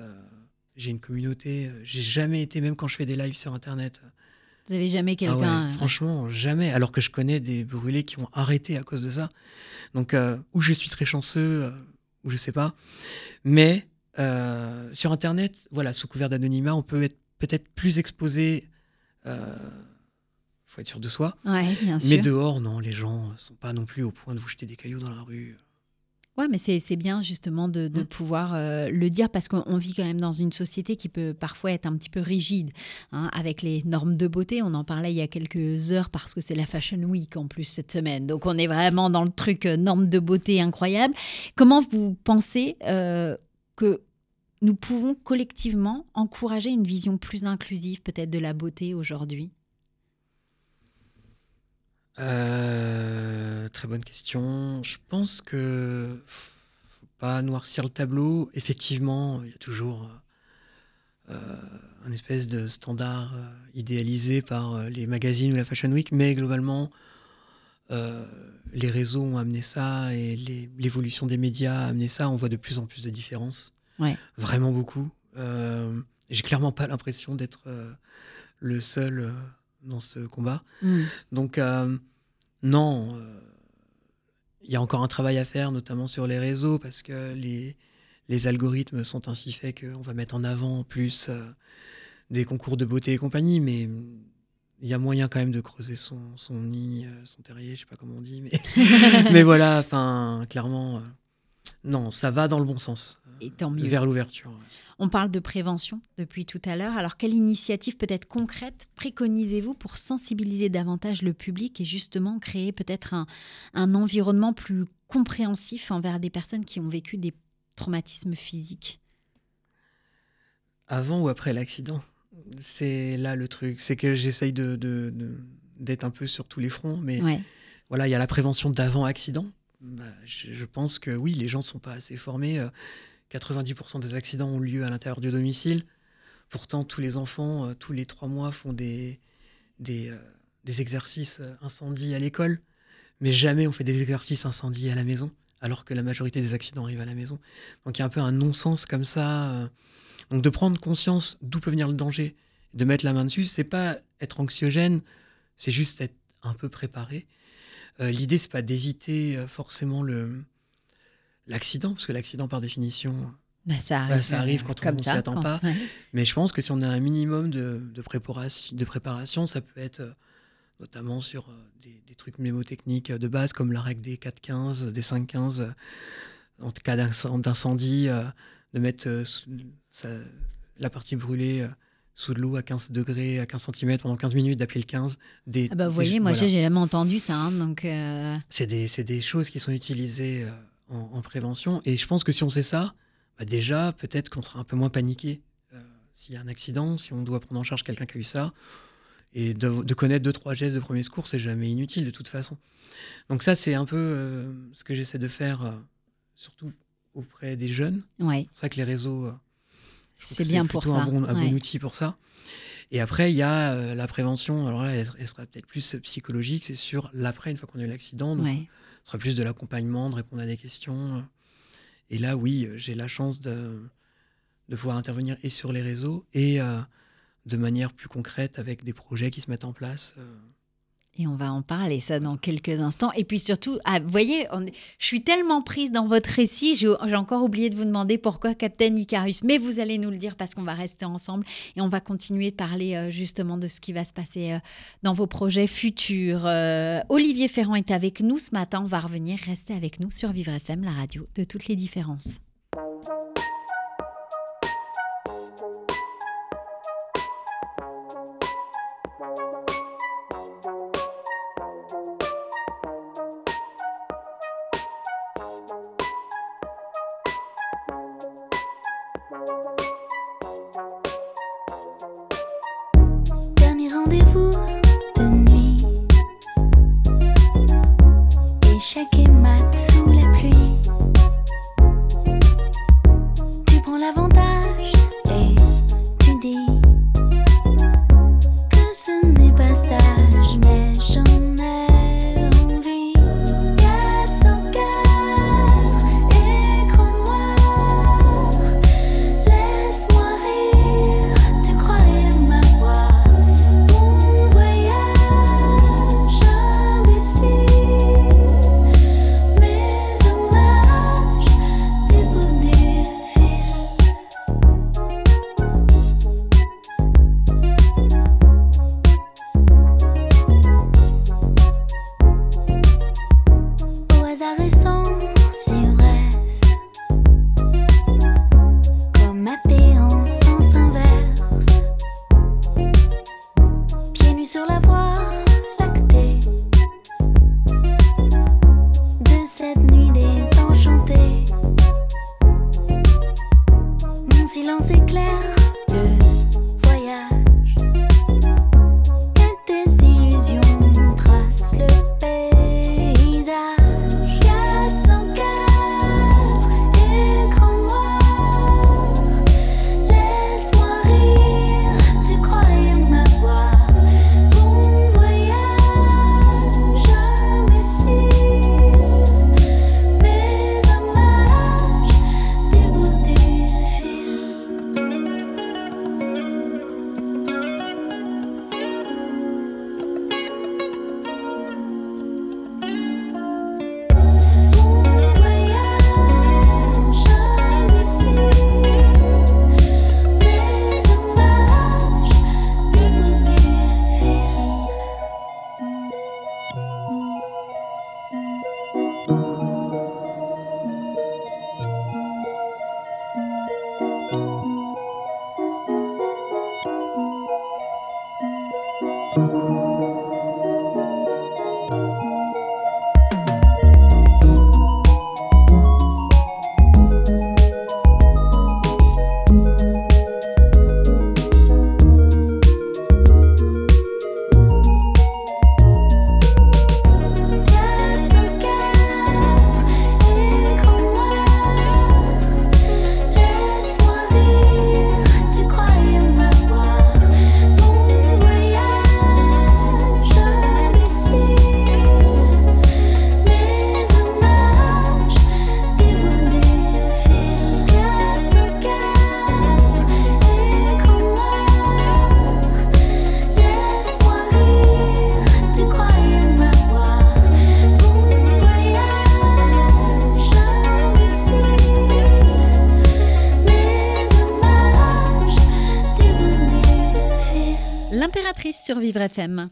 j'ai une communauté. J'ai jamais été, même quand je fais des lives sur Internet, vous n'avez jamais ah quelqu'un. Euh, franchement, jamais. Alors que je connais des brûlés qui ont arrêté à cause de ça. Donc, euh, ou je suis très chanceux, euh, ou je sais pas. Mais sur Internet, voilà, sous couvert d'anonymat, on peut être peut-être plus exposé. Il faut être sûr de soi. Ouais, bien sûr. Mais dehors, non, les gens sont pas non plus au point de vous jeter des cailloux dans la rue. Ouais, mais c'est bien justement de, mmh. pouvoir euh, le dire parce qu'on vit quand même dans une société qui peut parfois être un petit peu rigide hein, avec les normes de beauté. On en parlait il y a quelques heures parce que c'est la Fashion Week en plus cette semaine. Donc on est vraiment dans le truc euh, normes de beauté incroyable. Comment vous pensez euh, que nous pouvons collectivement encourager une vision plus inclusive peut-être de la beauté aujourd'hui? Euh, très bonne question. Je pense que faut pas noircir le tableau. Effectivement, il y a toujours euh, un espèce de standard euh, idéalisé par les magazines ou la Fashion Week, mais globalement, les réseaux ont amené ça et l'évolution des médias a amené ça. On voit de plus en plus de différences. Vraiment beaucoup. J'ai clairement pas l'impression d'être le seul dans ce combat. Mm. Donc, euh, non, euh, il y a encore un travail à faire, notamment sur les réseaux, parce que les, les algorithmes sont ainsi faits qu'on va mettre en avant plus euh, des concours de beauté et compagnie, mais il y a moyen quand même de creuser son, son nid, son terrier, je sais pas comment on dit, mais, mais voilà, enfin, clairement, non, ça va dans le bon sens. Et tant mieux. Vers l'ouverture. On parle de prévention depuis tout à l'heure. Alors, quelle initiative peut-être concrète préconisez-vous pour sensibiliser davantage le public et justement créer peut-être un, un environnement plus compréhensif envers des personnes qui ont vécu des traumatisme physique Avant ou après l'accident? C'est là le truc. C'est que j'essaye de, d'être un peu sur tous les fronts, mais voilà, il y a la prévention d'avant-accident. Bah, je, pense que oui, les gens ne sont pas assez formés. 90% euh, des accidents ont lieu à l'intérieur du domicile. Pourtant, tous les enfants, euh, tous les trois mois, font des, des, euh, des exercices incendie à l'école, mais jamais on fait des exercices incendie à la maison, alors que la majorité des accidents arrivent à la maison. Donc il y a un peu un non-sens comme ça. Donc de prendre conscience d'où peut venir le danger, de mettre la main dessus, c'est pas être anxiogène, c'est juste être un peu préparé. Euh, L'idée, c'est pas d'éviter euh, forcément le l'accident, parce que l'accident, par définition, bah, ça, arrive, bah, ça arrive, quand on ne s'y attend pas. Mais je pense que si on a un minimum de, de, préparation, de préparation, ça peut être euh, notamment sur des, des, trucs mnémotechniques de base, comme la règle des 4-15, des 5-15, en cas d'incendie, de mettre la partie brûlée sous de l'eau à 15 degrés, à 15 cm pendant 15 minutes, d'appeler le 15. Des, ah bah, vous voyez, moi j'ai jamais entendu ça. Hein, donc euh... C'est des, des, choses qui sont utilisées euh, en, prévention. Et je pense que si on sait ça, bah déjà, peut-être qu'on sera un peu moins paniqué euh, s'il y a un accident, si on doit prendre en charge quelqu'un qui a eu ça. Et de, de, connaître deux, trois gestes de premier secours, c'est jamais inutile de toute façon. Donc ça, c'est un peu euh, ce que j'essaie de faire, surtout auprès des jeunes. Ouais. C'est pour ça que les réseaux c'est bien pour ça. un bon, un bon outil pour ça. Et après, il y a euh, la prévention. Alors là, elle, sera peut-être plus psychologique. C'est sur l'après, une fois qu'on a eu l'accident. Ce sera plus de l'accompagnement, de répondre à des questions. Et là, oui, euh, j'ai la chance de, de pouvoir intervenir et sur les réseaux et euh, de manière plus concrète avec des projets qui se mettent en place. Et on va en parler ça dans quelques instants. Et puis surtout, ah, vous voyez, je suis tellement prise dans votre récit, j'ai encore oublié de vous demander pourquoi Captain Icarus. Mais vous allez nous le dire parce qu'on va rester ensemble et on va continuer de parler euh, justement de ce qui va se passer euh, dans vos projets futurs. Euh, Olivier Ferrand est avec nous ce matin. On va revenir, rester avec nous sur Vivre FM, la radio de toutes les différences. FM.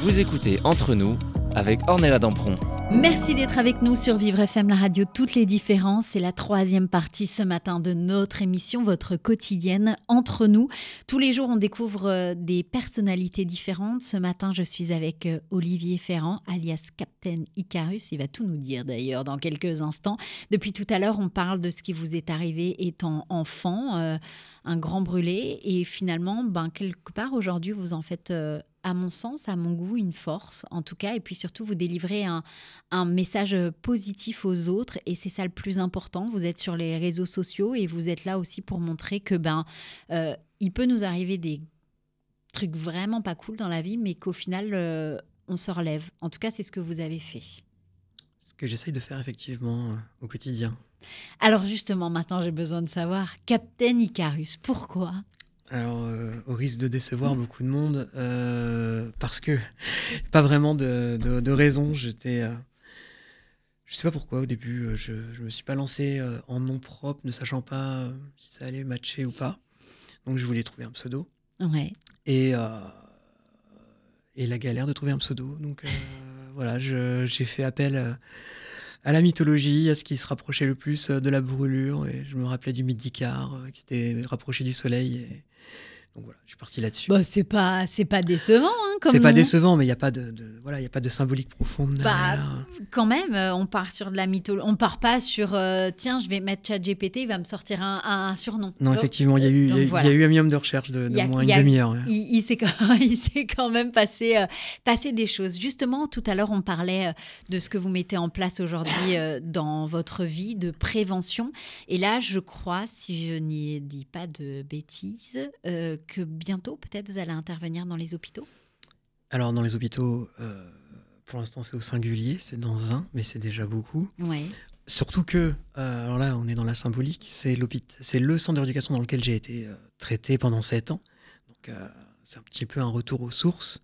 Vous écoutez Entre nous avec Ornella Dampron. Merci d'être avec nous sur Vivre FM, la radio Toutes les différences. C'est la troisième partie ce matin de notre émission, votre quotidienne entre nous. Tous les jours, on découvre euh, des personnalités différentes. Ce matin, je suis avec euh, Olivier Ferrand, alias Captain Icarus. Il va tout nous dire d'ailleurs dans quelques instants. Depuis tout à l'heure, on parle de ce qui vous est arrivé étant enfant, euh, un grand brûlé. Et finalement, ben, quelque part, aujourd'hui, vous en faites à mon sens, à mon goût, une force, en tout cas, et puis surtout, vous délivrez un, message positif aux autres, et c'est ça le plus important. Vous êtes sur les réseaux sociaux et vous êtes là aussi pour montrer que ben, euh, il peut nous arriver des trucs vraiment pas cool dans la vie, mais qu'au final, euh, on se relève. En tout cas, c'est ce que vous avez fait. Ce que j'essaye de faire effectivement euh, au quotidien. Alors justement, maintenant, j'ai besoin de savoir, Captain Icarus, pourquoi? Alors, euh, au risque de décevoir beaucoup de monde, euh, parce que pas vraiment de, de, raison. J'étais, euh, je sais pas pourquoi au début, je, je me suis pas lancé en nom propre, ne sachant pas si ça allait matcher ou pas. Donc, je voulais trouver un pseudo. Ouais. Et et la galère de trouver un pseudo. Donc voilà, j'ai fait appel à la mythologie, à ce qui se rapprochait le plus de la brûlure. Et je me rappelais du mythe qui s'était rapproché du soleil. Donc voilà, je suis parti là-dessus. Bah, c'est pas, c'est pas décevant, hein, C'est pas décevant, mais il n'y a pas de, voilà, il y a pas de symbolique profonde. Bah, quand même, euh, on part sur de la mythologie. On part pas sur, euh, tiens, je vais mettre ChatGPT, il va me sortir un, un surnom. Non, effectivement, il y a eu, il y, a eu un minimum de recherche de, moins une demi-heure. Il, il s'est quand, quand, même passé, euh, passé des choses. Justement, tout à l'heure, on parlait de ce que vous mettez en place aujourd'hui dans votre vie de prévention. Et là, je crois, si je n'y dis pas de bêtises que bientôt, peut-être, vous allez intervenir dans les hôpitaux? Alors, dans les hôpitaux, euh, pour l'instant, c'est au singulier, c'est dans un, mais c'est déjà beaucoup. Ouais. Surtout que, euh, alors là, on est dans la symbolique, c'est le centre d'éducation dans lequel j'ai été euh, traité pendant sept ans. Donc, c'est un petit peu un retour aux sources,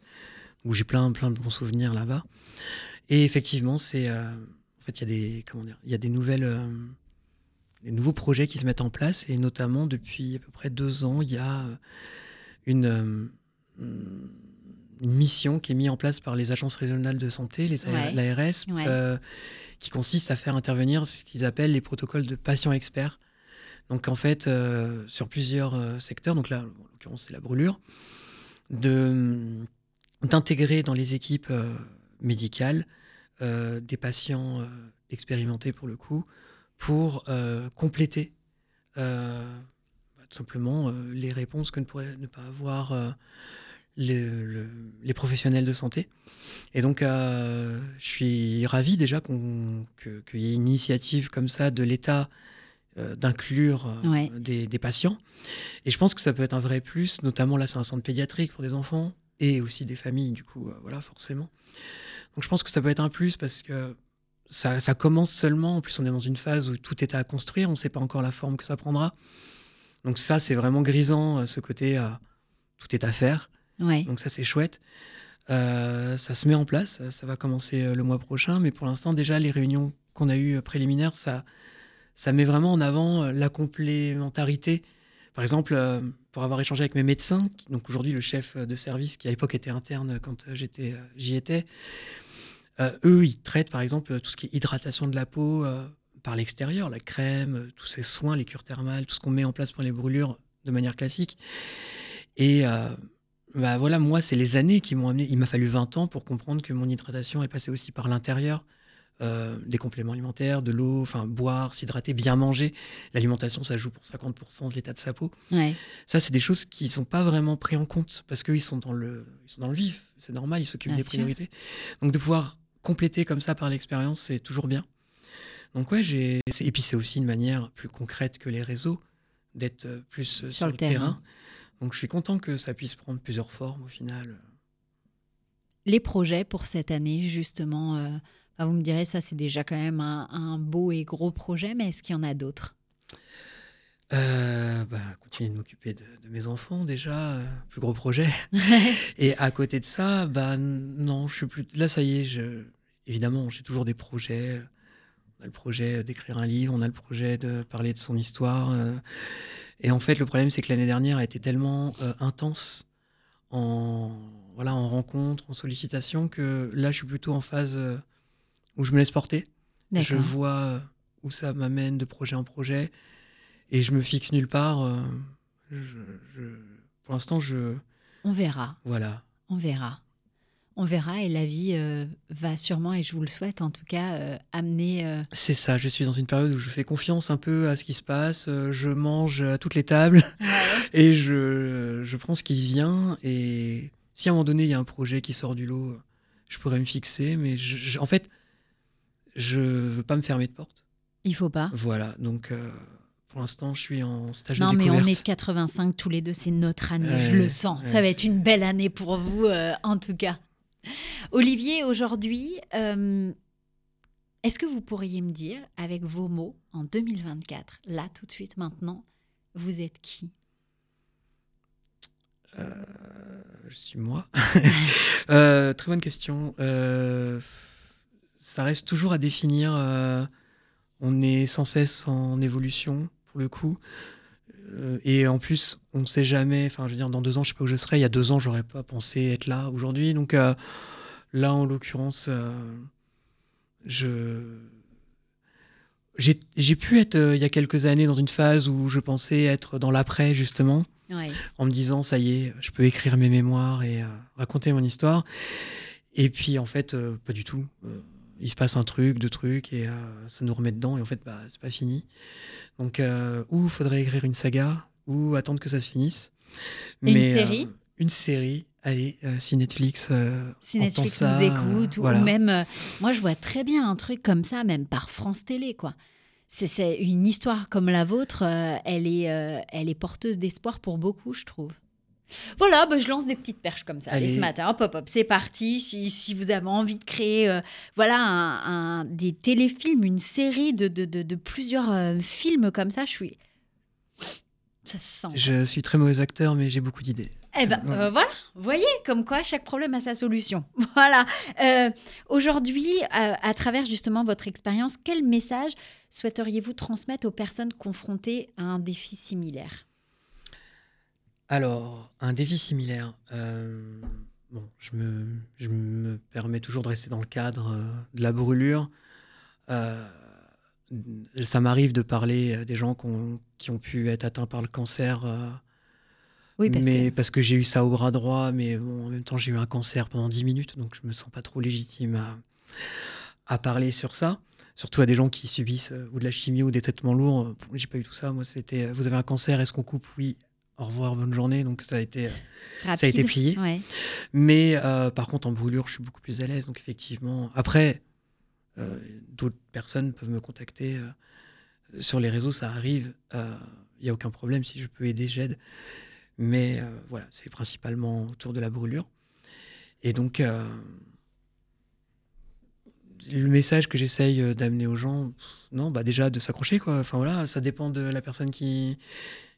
où j'ai plein, plein de bons souvenirs là-bas. Et effectivement, c'est, en fait, il y a des, comment dire, il y a des nouvelles des nouveaux projets qui se mettent en place et notamment depuis à peu près deux ans, il y a euh, une, euh, une mission qui est mise en place par les agences régionales de santé, les l'ARS, euh, qui consiste à faire intervenir ce qu'ils appellent les protocoles de patients experts. Donc en fait, sur plusieurs secteurs, donc là en l'occurrence c'est la brûlure, d'intégrer dans les équipes médicales des patients expérimentés pour le coup, pour euh, compléter euh, bah, tout simplement euh, les réponses que ne pourraient ne pas avoir les, professionnels de santé. Et donc, je suis ravi déjà qu'il y ait une initiative comme ça de l'État d'inclure des, des, patients. Et je pense que ça peut être un vrai plus, notamment là, c'est un centre pédiatrique pour des enfants et aussi des familles, du coup, voilà, forcément. Donc, je pense que ça peut être un plus parce que ça, commence seulement. En plus, on est dans une phase où tout est à construire. On ne sait pas encore la forme que ça prendra. Donc ça, c'est vraiment grisant, euh, ce côté euh, tout est à faire. Donc ça, c'est chouette. Euh, ça se met en place. Ça, va commencer le mois prochain. Mais pour l'instant, déjà, les réunions qu'on a eues préliminaires, ça, ça met vraiment en avant la complémentarité. Par exemple, pour avoir échangé avec mes médecins, donc aujourd'hui le chef de service, qui à l'époque était interne quand j'étais, j'y étais, euh, eux, ils traitent par exemple tout ce qui est hydratation de la peau euh, par l'extérieur, la crème, euh, tous ces soins, les cures thermales, tout ce qu'on met en place pour les brûlures de manière classique. Et bah voilà, moi, c'est les années qui m'ont amené. Il m'a fallu 20 ans pour comprendre que mon hydratation est passée aussi par l'intérieur. des compléments alimentaires, de l'eau, enfin boire, s'hydrater, bien manger. L'alimentation, ça joue pour 50% de l'état de sa peau. Ça, c'est des choses qui ne sont pas vraiment prises en compte parce qu'ils sont dans le, ils sont dans le vif. C'est normal, ils s'occupent des priorités. Donc de pouvoir compléter comme ça par l'expérience, c'est toujours bien. Donc ouais, j'ai et puis c'est aussi une manière plus concrète que les réseaux d'être euh, plus euh, sur, le terrain. Donc je suis content que ça puisse prendre plusieurs formes au final. Les projets pour cette année, justement, euh, vous me direz, ça c'est déjà quand même un, beau et gros projet, mais est-ce qu'il y en a d'autres? Bah, continuer de m'occuper de, mes enfants déjà, plus gros projet. et à côté de ça, bah non, je suis plus. Là, ça y est, je, évidemment, j'ai toujours des projets. On a le projet d'écrire un livre, on a le projet de parler de son histoire. Euh. et en fait, le problème, c'est que l'année dernière a été tellement euh, intense en, voilà, en rencontre, en sollicitation, que là, je suis plutôt en phase où je me laisse porter. Je vois où ça m'amène de projet en projet et je me fixe nulle part. pour l'instant, je. On verra. Voilà. On verra on verra et la vie euh, va sûrement, et je vous le souhaite en tout cas, euh, amener... Euh, C'est ça, je suis dans une période où je fais confiance un peu à ce qui se passe, je mange à toutes les tables et je, prends ce qui vient et si à un moment donné il y a un projet qui sort du lot, je pourrais me fixer, mais en fait, je veux pas me fermer de porte. Il faut pas. Voilà, donc pour l'instant, je suis en stage de découverte. Non, mais on est 85 tous les deux, c'est notre année, je le sens. Ça va être une belle année pour vous, en tout cas. Olivier, aujourd'hui, euh, est-ce que vous pourriez me dire, avec vos mots, en 2024, là, tout de suite, maintenant, vous êtes qui? Euh, Je suis moi. Euh, très bonne question. ça reste toujours à définir. on est sans cesse en évolution, pour le coup. Et en plus, on ne sait jamais. Enfin, je veux dire, dans deux ans, je sais pas où je serai. Il y a deux ans, j'aurais pas pensé être là aujourd'hui. Donc, Là, en l'occurrence, euh, je j'ai pu être euh, il y a quelques années dans une phase où je pensais être dans l'après justement, en me disant ça y est, je peux écrire mes mémoires et euh, raconter mon histoire. Et puis en fait, pas du tout. Il se passe un truc, deux trucs et ça nous remet dedans et en fait, bah, c'est pas fini. Donc, ou faudrait écrire une saga, ou attendre que ça se finisse. une série Une série Allez, euh, si Netflix, euh, si Netflix nous écoute, ou même, euh, moi je vois très bien un truc comme ça, même par France Télé, quoi. C'est une histoire comme la vôtre, elle, est, elle est porteuse d'espoir pour beaucoup, je trouve. Voilà, bah, je lance des petites perches comme ça ce matin. Hop, hop, hop, c'est parti. Si, si, vous avez envie de créer voilà, un, des téléfilms, une série de, de, de, de plusieurs films comme ça, je suis. Ça se sent. Je suis très mauvais acteur, mais j'ai beaucoup d'idées. Eh ben euh, voilà, vous voyez, comme quoi chaque problème a sa solution. Voilà. Euh, aujourd'hui, euh, à travers justement votre expérience, quel message souhaiteriez-vous transmettre aux personnes confrontées à un défi similaire? Alors, un défi similaire. bon, je me, je me permets toujours de rester dans le cadre de la brûlure. ça m'arrive de parler des gens qui ont pu être atteints par le cancer oui, parce mais que... parce que j'ai eu ça au bras droit, mais en même temps j'ai eu un cancer pendant 10 minutes, donc je me sens pas trop légitime à, à parler sur ça. Surtout à des gens qui subissent euh, ou de la chimie ou des traitements lourds. J'ai pas eu tout ça. Moi, c'était euh, vous avez un cancer, est-ce qu'on coupe? Oui. Au revoir, bonne journée. Donc ça a été, euh, ça a été plié. Mais par contre, en brûlure, je suis beaucoup plus à l'aise. Donc effectivement, après, d'autres personnes peuvent me contacter sur les réseaux. Ça arrive. Il n'y a aucun problème. Si je peux aider, j'aide. Mais euh, voilà, c'est principalement autour de la brûlure. Et donc, euh, le message que j'essaye euh, d'amener aux gens, non, bah déjà de s'accrocher, quoi. Enfin voilà, ça dépend de la personne qui.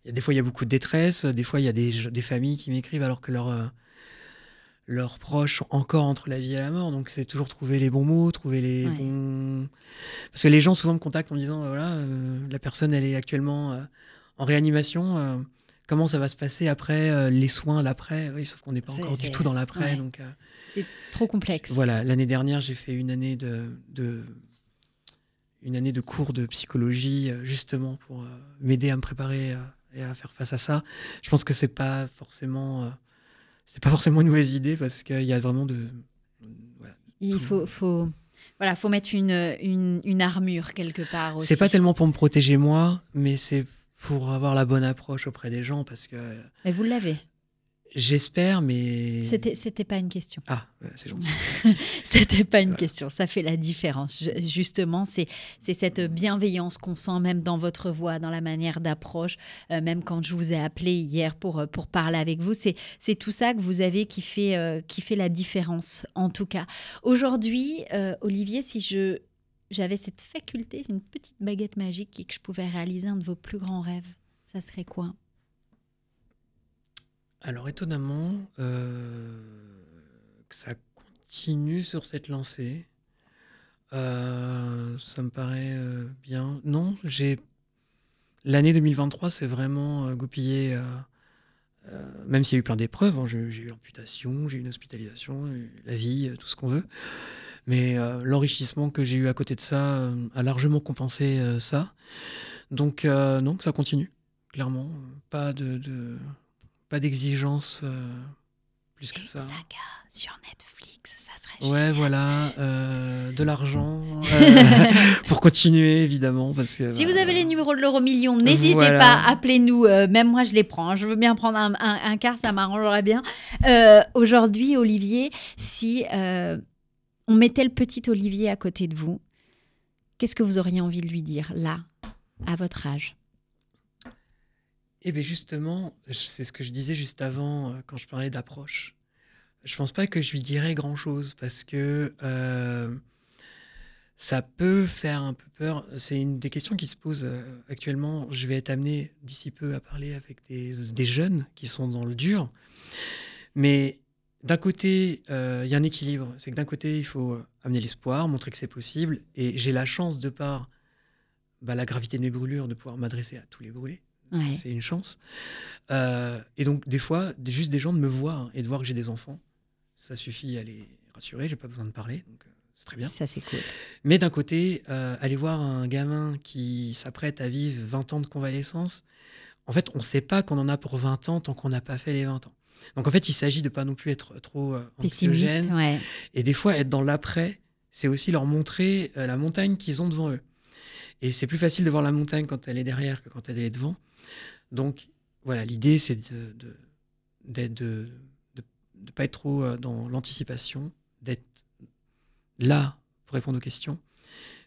Des fois, il y a beaucoup de détresse. Des fois, il y a des, des familles qui m'écrivent alors que leurs leurs proches sont encore entre la vie et la mort. Donc, c'est toujours trouver les bons mots, trouver les bons. Parce que les gens souvent me contactent en me disant voilà, la personne, elle est actuellement en réanimation comment ça va se passer après euh, les soins, l'après. Oui, sauf qu'on n'est pas encore du tout dans l'après. Donc, euh, c'est trop complexe. Voilà, l'année dernière, j'ai fait une année de, de, une année de cours de psychologie euh, justement pour m'aider à me préparer et à faire face à ça. Je pense que c'est pas forcément, c'était pas forcément une mauvaise idée parce qu'il y a vraiment de. Il faut, faut, voilà, faut mettre une, une, une armure quelque part aussi. C'est pas tellement pour me protéger moi, mais c'est pour avoir la bonne approche auprès des gens parce que. Mais vous l'avez. J'espère, mais. C'était, c'était pas une question. Ah, c'est gentil. c'était pas une question. Ça fait la différence. justement, c'est, c'est cette bienveillance qu'on sent même dans votre voix, dans la manière d'approche. Euh, même quand je vous ai appelé hier pour, euh, pour parler avec vous, c'est, c'est tout ça que vous avez qui fait, euh, qui fait la différence, en tout cas. Aujourd'hui, Olivier, si je j'avais cette faculté, une petite baguette magique et que je pouvais réaliser un de vos plus grands rêves, ça serait quoi? Alors étonnamment, euh, que ça continue sur cette lancée. Euh, ça me paraît euh, bien. Non, j'ai l'année 2023, c'est vraiment goupillé même s'il y a eu plein d'épreuves, hein, j'ai eu l'amputation, j'ai eu une hospitalisation, la vie, tout ce qu'on veut. Mais l'enrichissement que j'ai eu à côté de ça a largement compensé ça. Donc, non, ça continue, clairement. Pas de, pas d'exigence plus que ça. Saga sur Netflix, ça serait. Ouais, voilà, euh, de l'argent euh, pour continuer évidemment parce que. Si vous avez les numéros de l'euro million, n'hésitez pas, appelez-nous. Euh, même moi, je les prends. Je veux bien prendre un, un, quart, ça m'arrangerait bien. Aujourd'hui, Olivier, si on mettait le petit Olivier à côté de vous, qu'est-ce que vous auriez envie de lui dire là, à votre âge? Eh bien justement, c'est ce que je disais juste avant quand je parlais d'approche. Je pense pas que je lui dirais grand chose parce que euh, ça peut faire un peu peur. C'est une des questions qui se posent euh, actuellement. Je vais être amené d'ici peu à parler avec des, des, jeunes qui sont dans le dur. Mais d'un côté, euh, il y a un équilibre. C'est que d'un côté, il faut amener l'espoir, montrer que c'est possible. Et j'ai la chance, de par bah, la gravité de mes brûlures, de pouvoir m'adresser à tous les brûlés. C'est une chance. et donc, des fois, juste des gens de me voir et de voir que j'ai des enfants ça suffit à les rassurer, j'ai pas besoin de parler, donc euh, c'est très bien. Ça, c'est cool. Mais d'un côté, euh, aller voir un gamin qui s'apprête à vivre 20 ans de convalescence, en fait, on ne sait pas qu'on en a pour 20 ans tant qu'on n'a pas fait les 20 ans. Donc en fait, il s'agit de pas non plus être trop euh, pessimiste. Ouais. Et des fois, être dans l'après, c'est aussi leur montrer la montagne qu'ils ont devant eux. Et c'est plus facile de voir la montagne quand elle est derrière que quand elle est devant. Donc voilà, l'idée, c'est de, d'être de, de pas être trop euh, dans l'anticipation, d'être là pour répondre aux questions.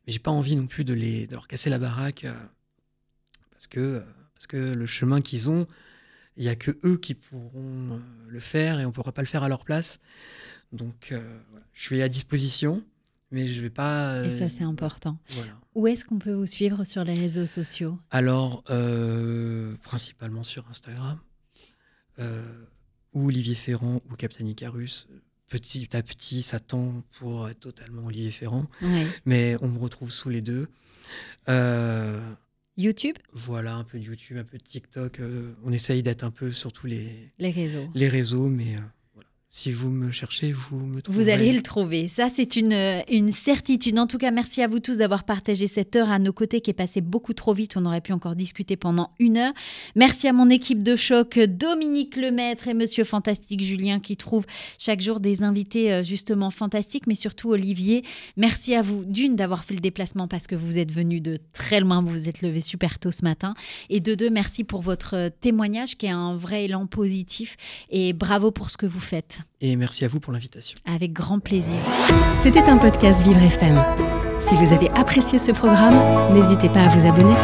Mais j'ai pas envie non plus de, les, leur casser la baraque euh, parce, que, euh, parce que le chemin qu'ils ont, il n'y a que eux qui pourront le faire et on ne pourra pas le faire à leur place. Donc je suis à disposition, mais je vais pas. et ça, c'est important. Où est-ce qu'on peut vous suivre sur les réseaux sociaux? Alors, principalement sur Instagram ou Olivier Ferrand ou Captain Icarus. Petit à petit, ça tend pour être totalement Olivier Ferrand. Mais on me retrouve sous les deux. YouTube Voilà, un peu de YouTube, un peu de TikTok. Euh, on essaye d'être un peu sur tous les, les réseaux. Les réseaux, mais euh, si vous me cherchez, vous me trouverez. Vous allez le trouver. Ça, c'est une, une certitude. En tout cas, merci à vous tous d'avoir partagé cette heure à nos côtés qui est passée beaucoup trop vite. On aurait pu encore discuter pendant une heure. Merci à mon équipe de choc, Dominique Lemaître et Monsieur Fantastique Julien qui trouvent chaque jour des invités euh, justement fantastiques, mais surtout Olivier. Merci à vous d'une d'avoir fait le déplacement parce que vous êtes venu de très loin. Vous vous êtes levé super tôt ce matin. Et de deux, merci pour votre témoignage qui est un vrai élan positif. Et bravo pour ce que vous faites. Et merci à vous pour l'invitation. Avec grand plaisir. C'était un podcast Vivre FM. Si vous avez apprécié ce programme, n'hésitez pas à vous abonner.